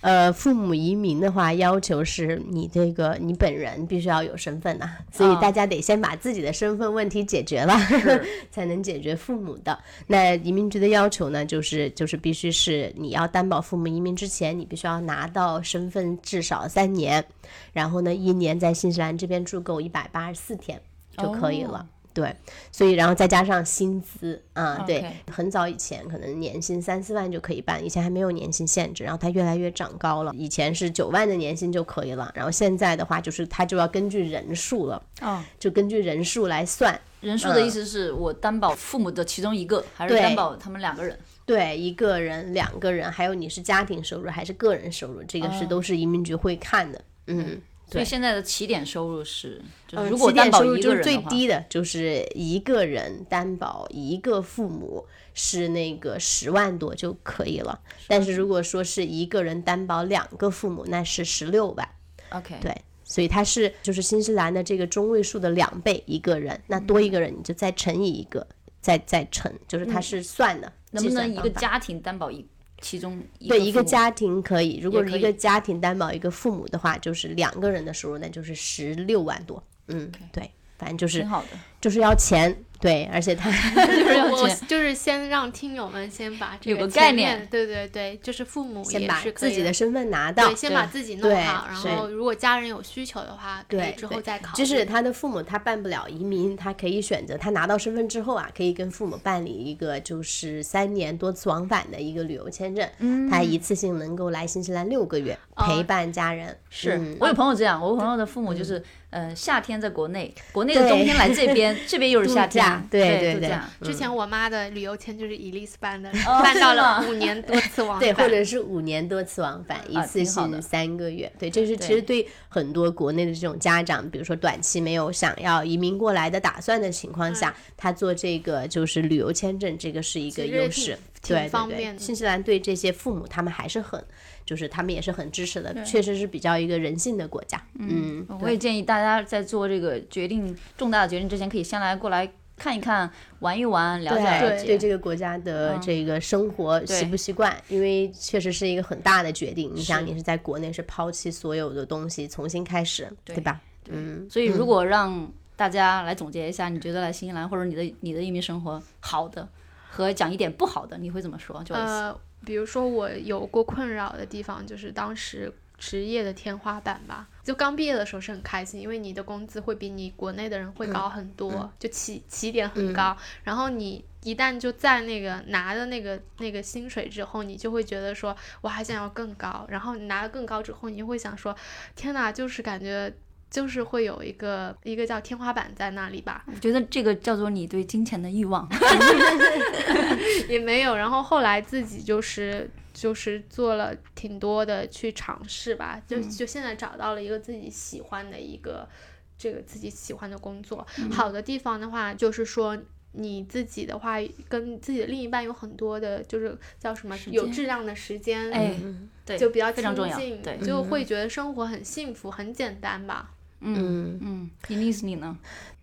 Speaker 3: 呃，父母移民的话，要求是你这个你本人必须要有身份呐，所以大家得先把自己的身份问题解决了，才能解决父母的。那移民局的要求呢，就是就是必须是你要担保父母移民之前，你必须要拿到身份至少三年，然后呢，一年在新西兰这边住够一百八十四天就可以了。对，所以然后再加上薪资啊，对，很早以前可能年薪三四万就可以办，以前还没有年薪限制，然后它越来越长高了，以前是九万的年薪就可以了，然后现在的话就是它就要根据人数了，
Speaker 1: 哦，
Speaker 3: 就根据人数来算，
Speaker 1: 人数的意思是我担保父母的其中一个，还是担保他们两个人？
Speaker 3: 对，一个人、两个人，还有你是家庭收入还是个人收入，这个是都是移民局会看的，嗯。
Speaker 1: 所以现在的起点收入是，就
Speaker 3: 呃
Speaker 1: 是如果担保
Speaker 3: 收入就是最
Speaker 1: 一个人的话，
Speaker 3: 低的，就是一个人担保一个父母是那个十万多就可以了。但是如果说是一个人担保两个父母，那是十六万。
Speaker 1: OK，
Speaker 3: 对，所以它是就是新西兰的这个中位数的两倍一个人，那多一个人你就再乘以一个，再再乘，就是它是算的。
Speaker 1: 嗯能不能一个家庭担保一其中一
Speaker 3: 对一个家庭可以，如果一个家庭担保一个父母的话，就是两个人的收入，那就是十六万多。嗯，对，反正就是
Speaker 1: 挺好的，
Speaker 3: 就是要钱，对，而且他
Speaker 2: 就
Speaker 1: 是我
Speaker 2: 就是先让听友们先把这
Speaker 1: 有个概念
Speaker 2: 对对对，就是父母
Speaker 3: 先把
Speaker 2: 也是可以
Speaker 3: 自己的身份拿到
Speaker 2: 对，，先把自己弄好，然后如果家人有需求的话，可以
Speaker 3: 对
Speaker 2: 之后再考虑。
Speaker 3: 就是他的父母他办不了移民，他可以选择他拿到身份之后啊，可以跟父母办理一个就是三年多次往返的一个旅游签证，
Speaker 1: 嗯
Speaker 3: 他一次性能够来新西兰六个月陪伴家人。
Speaker 1: 是、
Speaker 3: 嗯
Speaker 1: 我有朋友这样，我朋友的父母就是，呃，夏天在国内，国内的冬天来这边，这边又是夏
Speaker 3: 度假
Speaker 1: 天，
Speaker 3: 对对对
Speaker 2: 之前我妈的旅游签就是伊丽斯办的，
Speaker 1: 哦
Speaker 2: 办到了五年多次往 返。
Speaker 3: 对，
Speaker 2: 返。
Speaker 3: 或者是五年多次往返，一
Speaker 1: 啊
Speaker 3: 次
Speaker 1: 挺好的。
Speaker 3: 性三个月。对，这是其实对很多国内的这种家长，比如说短期没有想要移民过来的打算的情况下，他做这个就是旅游签证，这个是一个
Speaker 2: 其实挺方便的
Speaker 3: 新西兰对这些父母他们还是很，就是他们也是很支持的，确实是比较一个人性的国家。嗯，
Speaker 1: 我也建议大家在做这个决定重大的决定之前，可以先来过来看一看、玩一玩、了解了
Speaker 3: 对
Speaker 1: 解。
Speaker 3: 对这个国家的
Speaker 1: 嗯
Speaker 3: 这个生活习不习惯，因为确实是一个很大的决定。你想，你是在国内是抛弃所有的东西，重新开始，对吧？嗯，
Speaker 1: 所以如果让大家来总结一下，你觉得来新西兰或者你的你的移民生活好的，和讲一点不好的，你会怎么说？就
Speaker 2: 呃，比如说我有过困扰的地方，就是当时职业的天花板吧。就刚毕业的时候是很开心，因为你的工资会比你国内的人会高很多，就起起点很高。然后你一旦就在那个拿的那个那个薪水之后，你就会觉得说我还想要更高。然后你拿的更高之后，你就会想说，天哪，就是感觉。就是会有一个一个叫天花板在那里吧，
Speaker 1: 我觉得这个叫做你对金钱的欲望。
Speaker 2: 也没有。然后后来自己就是就是做了挺多的去尝试吧，就就现在找到了一个自己喜欢的一个这个自己喜欢的工作。好的地方的话，就是说。你自己的话，跟自己的另一半有很多的，就是叫什么有质量的时间，
Speaker 1: 哎，对，
Speaker 2: 就比较
Speaker 1: 非常重要。
Speaker 2: 亲近
Speaker 1: 对，
Speaker 2: 就会觉得生活很幸福、很简单吧。
Speaker 1: 嗯嗯，伊丽丝你呢？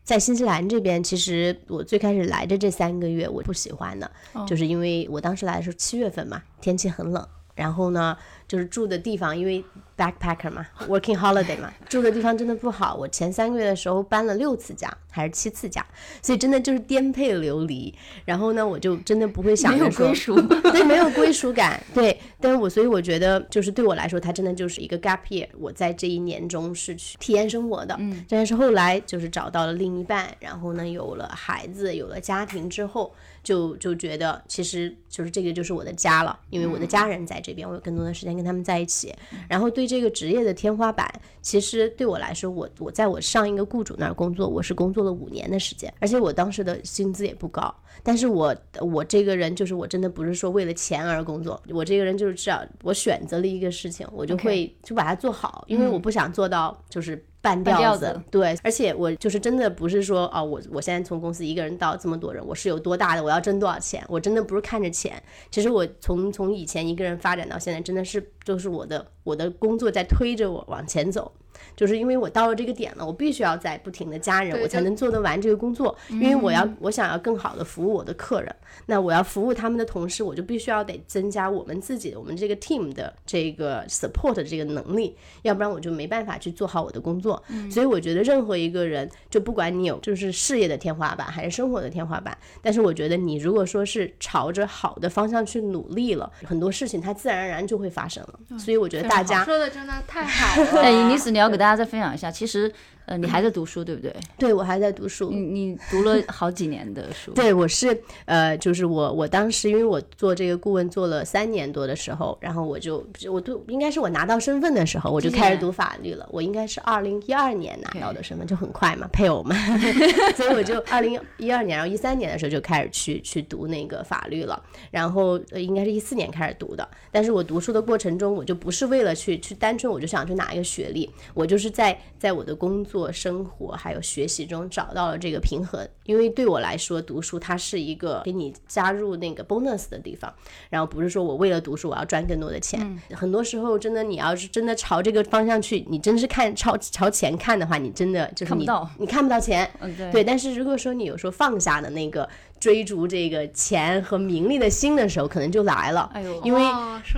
Speaker 3: 在新西兰这边，其实我最开始来的这三个月我不喜欢的，
Speaker 1: 哦
Speaker 3: 就是因为我当时来的时候七月份嘛，天气很冷，然后呢，就是住的地方因为 backpacker 嘛，working holiday 嘛，住的地方真的不好。我前三个月的时候搬了六次家还是七次家，所以真的就是颠沛流离。然后呢，我就真的不会想着说
Speaker 1: 归属。
Speaker 3: 对，没有归属感。对，但是我所以我觉得，就是对我来说，它真的就是一个 gap year。我在这一年中是去体验生活的，嗯，但是后来就是找到了另一半，然后呢，有了孩子，有了家庭之后，就就觉得其实就是这个就是我的家了，因为我的家人在这边，我有更多的时间跟他们在一起。然后对这个职业的天花板，其实对我来说，我我在我上一个雇主那儿工作，我是工作了五年的时间，而且我当时的薪资也不高。但是我我这个人就是我真的不是说为了钱而工作，我这个人就是至少我选择了一个事情，我就会就把它做好，因为我不想做到就是半吊子。
Speaker 1: 子
Speaker 3: 对，而且我就是真的不是说哦，我我现在从公司一个人到这么多人，我是有多大的，我要挣多少钱，我真的不是看着钱。其实我从从以前一个人发展到现在，真的是就是我的我的工作在推着我往前走。就是因为我到了这个点了，我必须要在不停的加人，我才能做得完这个工作。因为我要我想要更好的服务我的客人，那我要服务他们的同时，我就必须要得增加我们自己我们这个 team 的这个 support 的这个能力，要不然我就没办法去做好我的工作。所以我觉得任何一个人，就不管你有就是事业的天花板还是生活的天花板，但是我觉得你如果说是朝着好的方向去努力了，很多事情它自然而然就会发生了。所以我觉得大家
Speaker 2: 说的真的太好 了。
Speaker 1: 哎，伊丽丝，你要给大家再分享一下，其实呃，你还在读书对不对？
Speaker 3: 对我还在读书。
Speaker 1: 你你读了好几年的书。
Speaker 3: 对，我是呃，就是我我当时因为我做这个顾问做了三年多的时候，然后我就我都应该是我拿到身份的时候，我就开始读法律了。我应该是二零一二年拿到的身份，就很快嘛，配偶嘛，所以我就二零一二年，然后一三年的时候就开始去去读那个法律了。然后呃，应该是一四年开始读的。但是我读书的过程中，我就不是为了去去单纯我就想去拿一个学历，我就是在在我的工作。做生活还有学习中找到了这个平衡，因为对我来说，读书它是一个给你加入那个 bonus 的地方，然后不是说我为了读书我要赚更多的钱。很多时候，真的你要是真的朝这个方向去，你真是看朝朝前看的话，你真的就是你你看不到钱。
Speaker 1: 嗯，对。
Speaker 3: 对，但是如果说你有时候放下的那个。追逐这个钱和名利的心的时候，可能就来了。
Speaker 1: 哎呦，
Speaker 3: 因为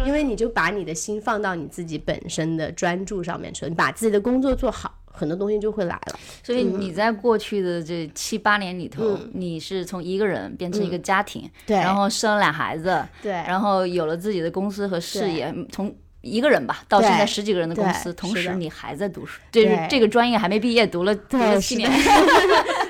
Speaker 3: 因为你就把你的心放到你自己本身的专注上面去，你把自己的工作做好，很多东西就会来了。
Speaker 1: 所以你在过去的这七八年里头，你是从一个人变成一个家庭，
Speaker 3: 对，
Speaker 1: 然后生了俩孩子，
Speaker 3: 对，
Speaker 1: 然后有了自己的公司和事业，从。一个人吧，到现在十几个人的公司，同时你还在读书，这是这个专业还没毕业，读了读了七年。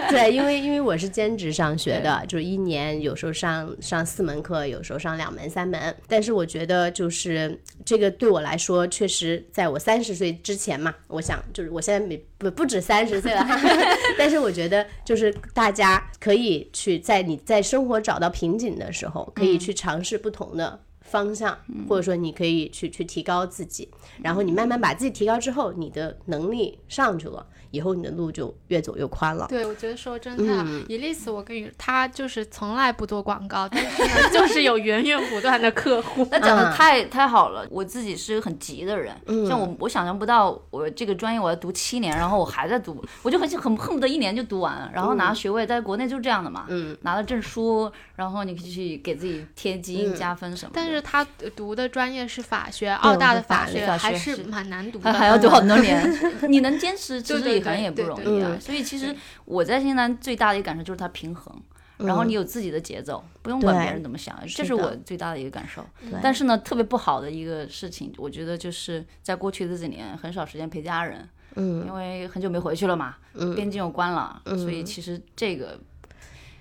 Speaker 3: 对，因为因为我是兼职上学的，就是一年有时候上上四门课，有时候上两门三门。但是我觉得就是这个对我来说，确实在我三十岁之前嘛，我想就是我现在没不不止三十岁了，但是我觉得就是大家可以去在你在生活找到瓶颈的时候，可以去尝试不同的。方向，或者说你可以去去提高自己，然后你慢慢把自己提高之后，你的能力上去了。以后你的路就越走越宽了。
Speaker 2: 对，我觉得说真的，伊丽丝，我跟你，他就是从来不做广告，但是呢，就是有源源不断的客户。
Speaker 1: 那讲的太太好了。我自己是个很急的人，像我，我想象不到我这个专业我要读七年，然后我还在读，我就很很恨不得一年就读完，然后拿学位。在国内就是这样的嘛，拿了证书，然后你可以去给自己贴金加分什么。
Speaker 2: 但是他读的专业是法学，澳大的法学还是蛮难读的，
Speaker 1: 还要读很多年。你能坚持，其实。可能也不容易啊，所以其实我在新西兰最大的一个感受就是它平衡，然后你有自己的节奏，不用管别人怎么想，这是我最大的一个感受。但是呢，特别不好的一个事情，我觉得就是在过去的这几年很少时间陪家人，
Speaker 3: 嗯，
Speaker 1: 因为很久没回去了嘛，
Speaker 3: 嗯，
Speaker 1: 边境又关了，所以其实这个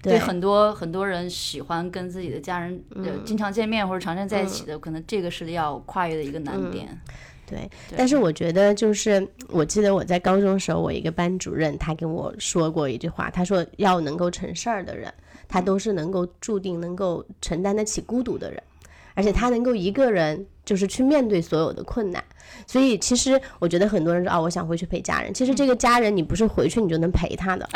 Speaker 1: 对很多很多人喜欢跟自己的家人呃经常见面或者常年在一起的，可能这个是要跨越的一个难点。
Speaker 3: 对，但是我觉得就是，我记得我在高中时候，我一个班主任他跟我说过一句话，他说要能够成事儿的人，他都是能够注定能够承担得起孤独的人，而且他能够一个人就是去面对所有的困难。所以其实我觉得很多人说啊，我想回去陪家人，其实这个家人你不是回去你就能陪他的，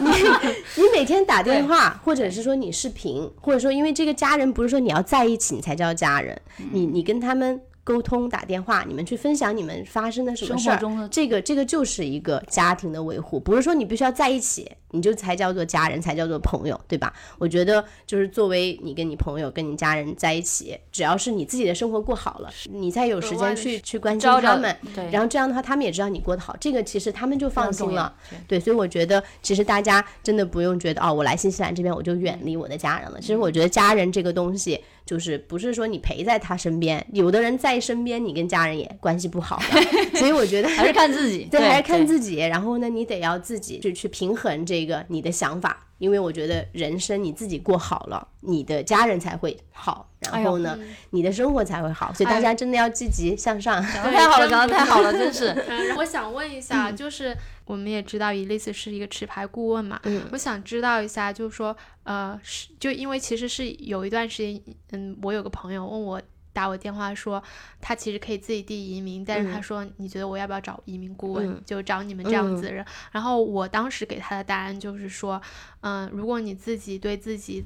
Speaker 3: 你 你每天打电话，或者是说你视频，或者说因为这个家人不是说你要在一起你才叫家人，你你跟他们。沟通打电话，你们去分享你们发生的什么事儿，这个这个就是一个家庭的维护，不是说你必须要在一起。你就才叫做家人，才叫做朋友，对吧？我觉得就是作为你跟你朋友、跟你家人在一起，只要是你自己的生活过好了，你才有时间去去关心他们。
Speaker 1: 对，
Speaker 3: 然后这样的话，他们也知道你过得好，这个其实他们就放心了。对，所以我觉得其实大家真的不用觉得哦，我来新西兰这边我就远离我的家人了。其实我觉得家人这个东西，就是不是说你陪在他身边，有的人在身边，你跟家人也关系不好的。所以我觉得
Speaker 1: 还是看自己，
Speaker 3: 对，还是看自己。然后呢，你得要自己去去平衡这。个你的想法，因为我觉得人生你自己过好了，你的家人才会好，然后呢，你的生活才会好，所以大家真的要积极向上。
Speaker 1: 讲的太好了，讲的太好了，真是。
Speaker 2: 我想问一下，就是我们也知道 Elise 是一个持牌顾问嘛，我想知道一下，就是说，呃，是就因为其实是有一段时间，嗯，我有个朋友问我。打我电话说，他其实可以自己递移民，但是他说，你觉得我要不要找移民顾问？就找你们这样子的人。然后我当时给他的答案就是说，嗯，如果你自己对自己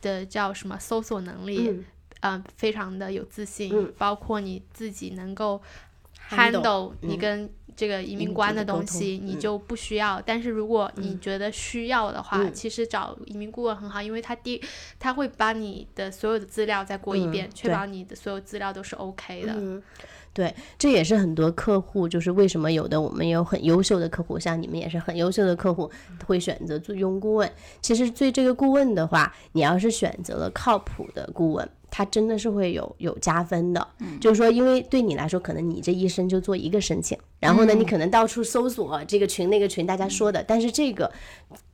Speaker 2: 的叫什么搜索能力，嗯，非常的有自信，包括你自己能够 handle 你跟。这个移民官的东西你就不需要，但是如果你觉得需要的话，其实找移民顾问很好，因为他第他会把你的所有的资料再过一遍，确保你的所有资料都是 OK 的。
Speaker 3: 对，这也是很多客户，就是为什么有的我们有很优秀的客户，像你们也是很优秀的客户，会选择做用顾问。其实对这个顾问的话，你要是选择了靠谱的顾问。它真的是会有有加分的。就是说，因为对你来说，可能你这一生就做一个申请，然后呢，你可能到处搜索这个群那个群大家说的，但是这个。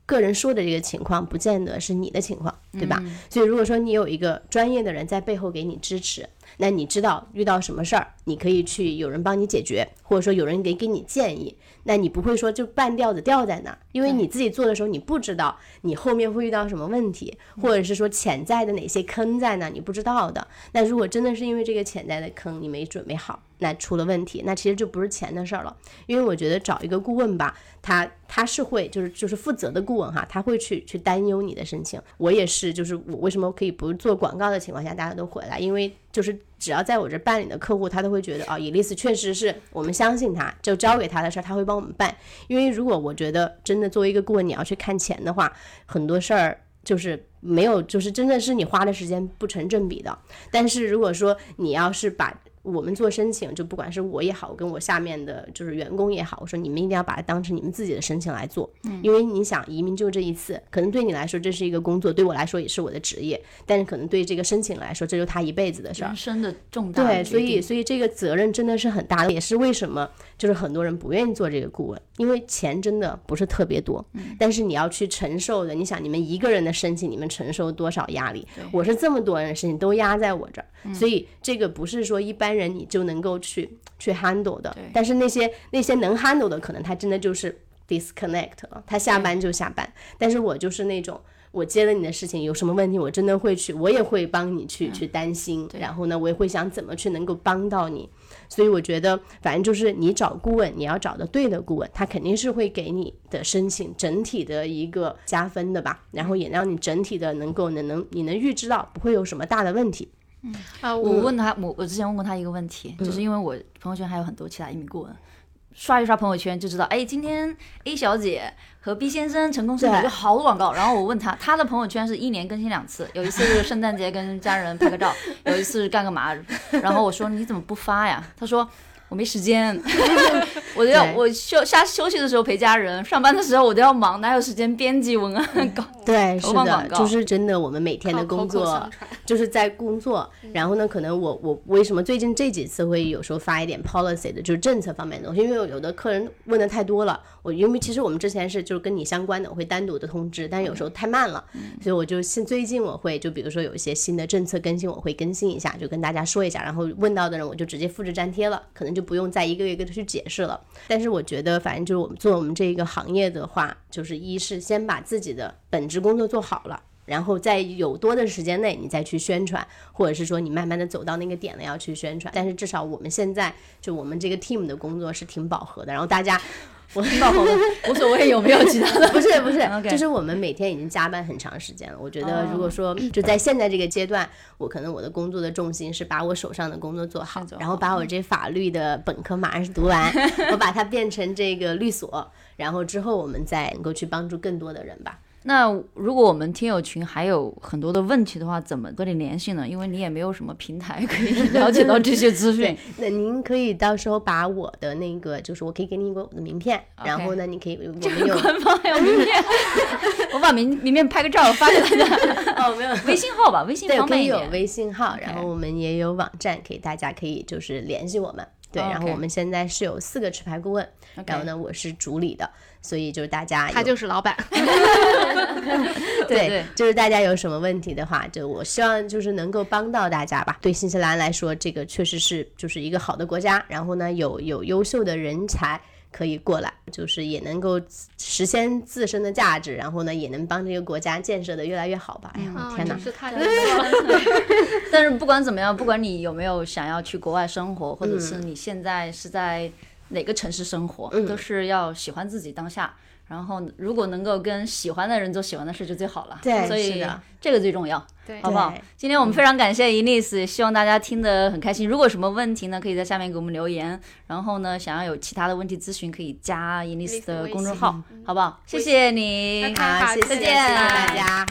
Speaker 3: 个人说的这个情况，不见得是你的情况，对吧？所以如果说你有一个专业的人在背后给你支持，那你知道遇到什么事儿，你可以去有人帮你解决，或者说有人给给你建议，那你不会说就半吊子吊在那儿，因为你自己做的时候，你不知道你后面会遇到什么问题，或者是说潜在的哪些坑在那，你不知道的。那如果真的是因为这个潜在的坑你没准备好，那出了问题，那其实就不是钱的事儿了。因为我觉得找一个顾问吧，他他是会就是就是负责的顾问哈，他会去去担忧你的申请。我也是，就是我为什么可以不做广告的情况下大家都回来，因为就是只要在我这办理的客户，他都会觉得哦，伊丽丝确实是我们相信他，就交给他的事儿他会帮我们办。因为如果我觉得真的作为一个顾问你要去看钱的话，很多事儿就是没有，就是真的是你花的时间不成正比的。但是如果说你要是把我们做申请，就不管是我也好，跟我下面的就是员工也好，我说你们一定要把它当成你们自己的申请来做，因为你想移民就这一次，可能对你来说这是一个工作，对我来说也是我的职业，但是可能对这个申请来说，这就是他一辈子的事儿
Speaker 1: 人，生的重。大
Speaker 3: 对，所以所以这个责任真的是很大的，也是为什么就是很多人不愿意做这个顾问，因为钱真的不是特别多，
Speaker 1: 嗯。
Speaker 3: 但是你要去承受的，你想你们一个人的申请，你们承受多少压力？我是这么多人的事情都压在我这儿，
Speaker 1: 嗯。
Speaker 3: 所以这个不是说一般人你就能够去去 handle 的。但是那些那些能 handle 的，可能他真的就是 disconnect 了，他下班就下班。但是我就是那种。我接了你的事情，有什么问题，我真的会去，我也会帮你去、去担心，然后呢，我也会想怎么去能够帮到你。所以我觉得，反正就是你找顾问，你要找的对的顾问，他肯定是会给你的申请整体的一个加分的吧，然后也让你整体的能够能能你能预知到不会有什么大的问题。
Speaker 2: 啊，
Speaker 1: 我
Speaker 2: 我
Speaker 1: 问他，我我之前问过他一个问题，
Speaker 3: 嗯
Speaker 1: 就是因为我朋友圈还有很多其他移民顾问，刷一刷朋友圈就知道，哎，今天 A 小姐和 B 先生成功申请，
Speaker 3: 对
Speaker 1: 就好多广告。然后我问他，他的朋友圈是一年更新两次，有一次是圣诞节跟家人拍个照，有一次是干个嘛。然后我说你怎么不发呀？他说。我没时间，我都要我休下休息的时候陪家人，上班的时候我都要忙，哪有时间编辑文 案稿？
Speaker 3: 对，是的就是真的，我们每天的工作就是在工作。然后呢，可能我我为什么最近这几次会有时候发一点 policy 的，就是政策方面的东西，因为有的客人问的太多了，我因为其实我们之前是就是跟你相关的，我会单独的通知，但有时候太慢了，所以我就现最近我会就比如说有一些新的政策更新，我会更新一下，就跟大家说一下，然后问到的人我就直接复制粘贴了，可能就不用再一个一个的去解释了。但是我觉得，反正就是我们做我们这个行业的话，就是一是先把自己的本职工作做好了。然后在有多的时间内，你再去宣传，或者是说你慢慢的走到那个点了要去宣传。但是至少我们现在就我们这个 team 的工作是挺饱和的，然后大家
Speaker 1: 我爆红了，无所谓有没有其他的。
Speaker 3: 不是不是就是我们每天已经加班很长时间了。我觉得
Speaker 1: 哦
Speaker 3: 如果说就在现在这个阶段，我可能我的工作的重心是把我手上的工作做好，然后把我这法律的本科马上是读完，我把它变成这个律所，然后之后我们再能够去帮助更多的人吧。
Speaker 1: 那如果我们听友群还有很多的问题的话，怎么跟你联系呢？因为你也没有什么平台可以 了解到这些资讯。
Speaker 3: 那您可以到时候把我的那个，就是我可以给你一个我的名片，然后呢，你可以我们有
Speaker 1: 官方还有名片，我把名名片拍个照发给大家。
Speaker 3: 哦没有。
Speaker 1: 微信号吧，微信
Speaker 3: 对，
Speaker 1: 方
Speaker 3: 可以有。微信号，然后我们也有网站，可以大家可以就是联系我们。对，然后我们现在是有四个持牌顾问，然后呢，我是主理的，所以就是大家
Speaker 2: 他就是老板。
Speaker 3: 对，
Speaker 1: 对
Speaker 3: 就是大家有什么问题的话，就我希望就是能够帮到大家吧。对新西兰来说，这个确实是就是一个好的国家，然后呢，有有优秀的人才可以过来，就是也能够实现自身的价值，然后呢，也能帮这个国家建设的越来越好吧。哎呀，
Speaker 2: 我，
Speaker 3: 天哪
Speaker 2: 真！是太 不错了。
Speaker 1: 但是不管怎么样，不管你有没有想要去国外生活，或者是你现在是在哪个城市生活，都是要喜欢自己当下。然后，如果能够跟喜欢的人做喜欢的事，就最好了。
Speaker 3: 对
Speaker 1: 所以这个最重要。
Speaker 2: 对
Speaker 1: 好不好？今天我们非常感谢伊丽丝，希望大家听得很开心。如果有什么问题呢，可以在下面给我们留言。然后呢，想要有其他的问题咨询，可以加伊丽丝的公众号，好不好？谢谢你，
Speaker 2: 拜拜
Speaker 3: 好，谢谢，
Speaker 1: 再见
Speaker 3: 谢谢大家。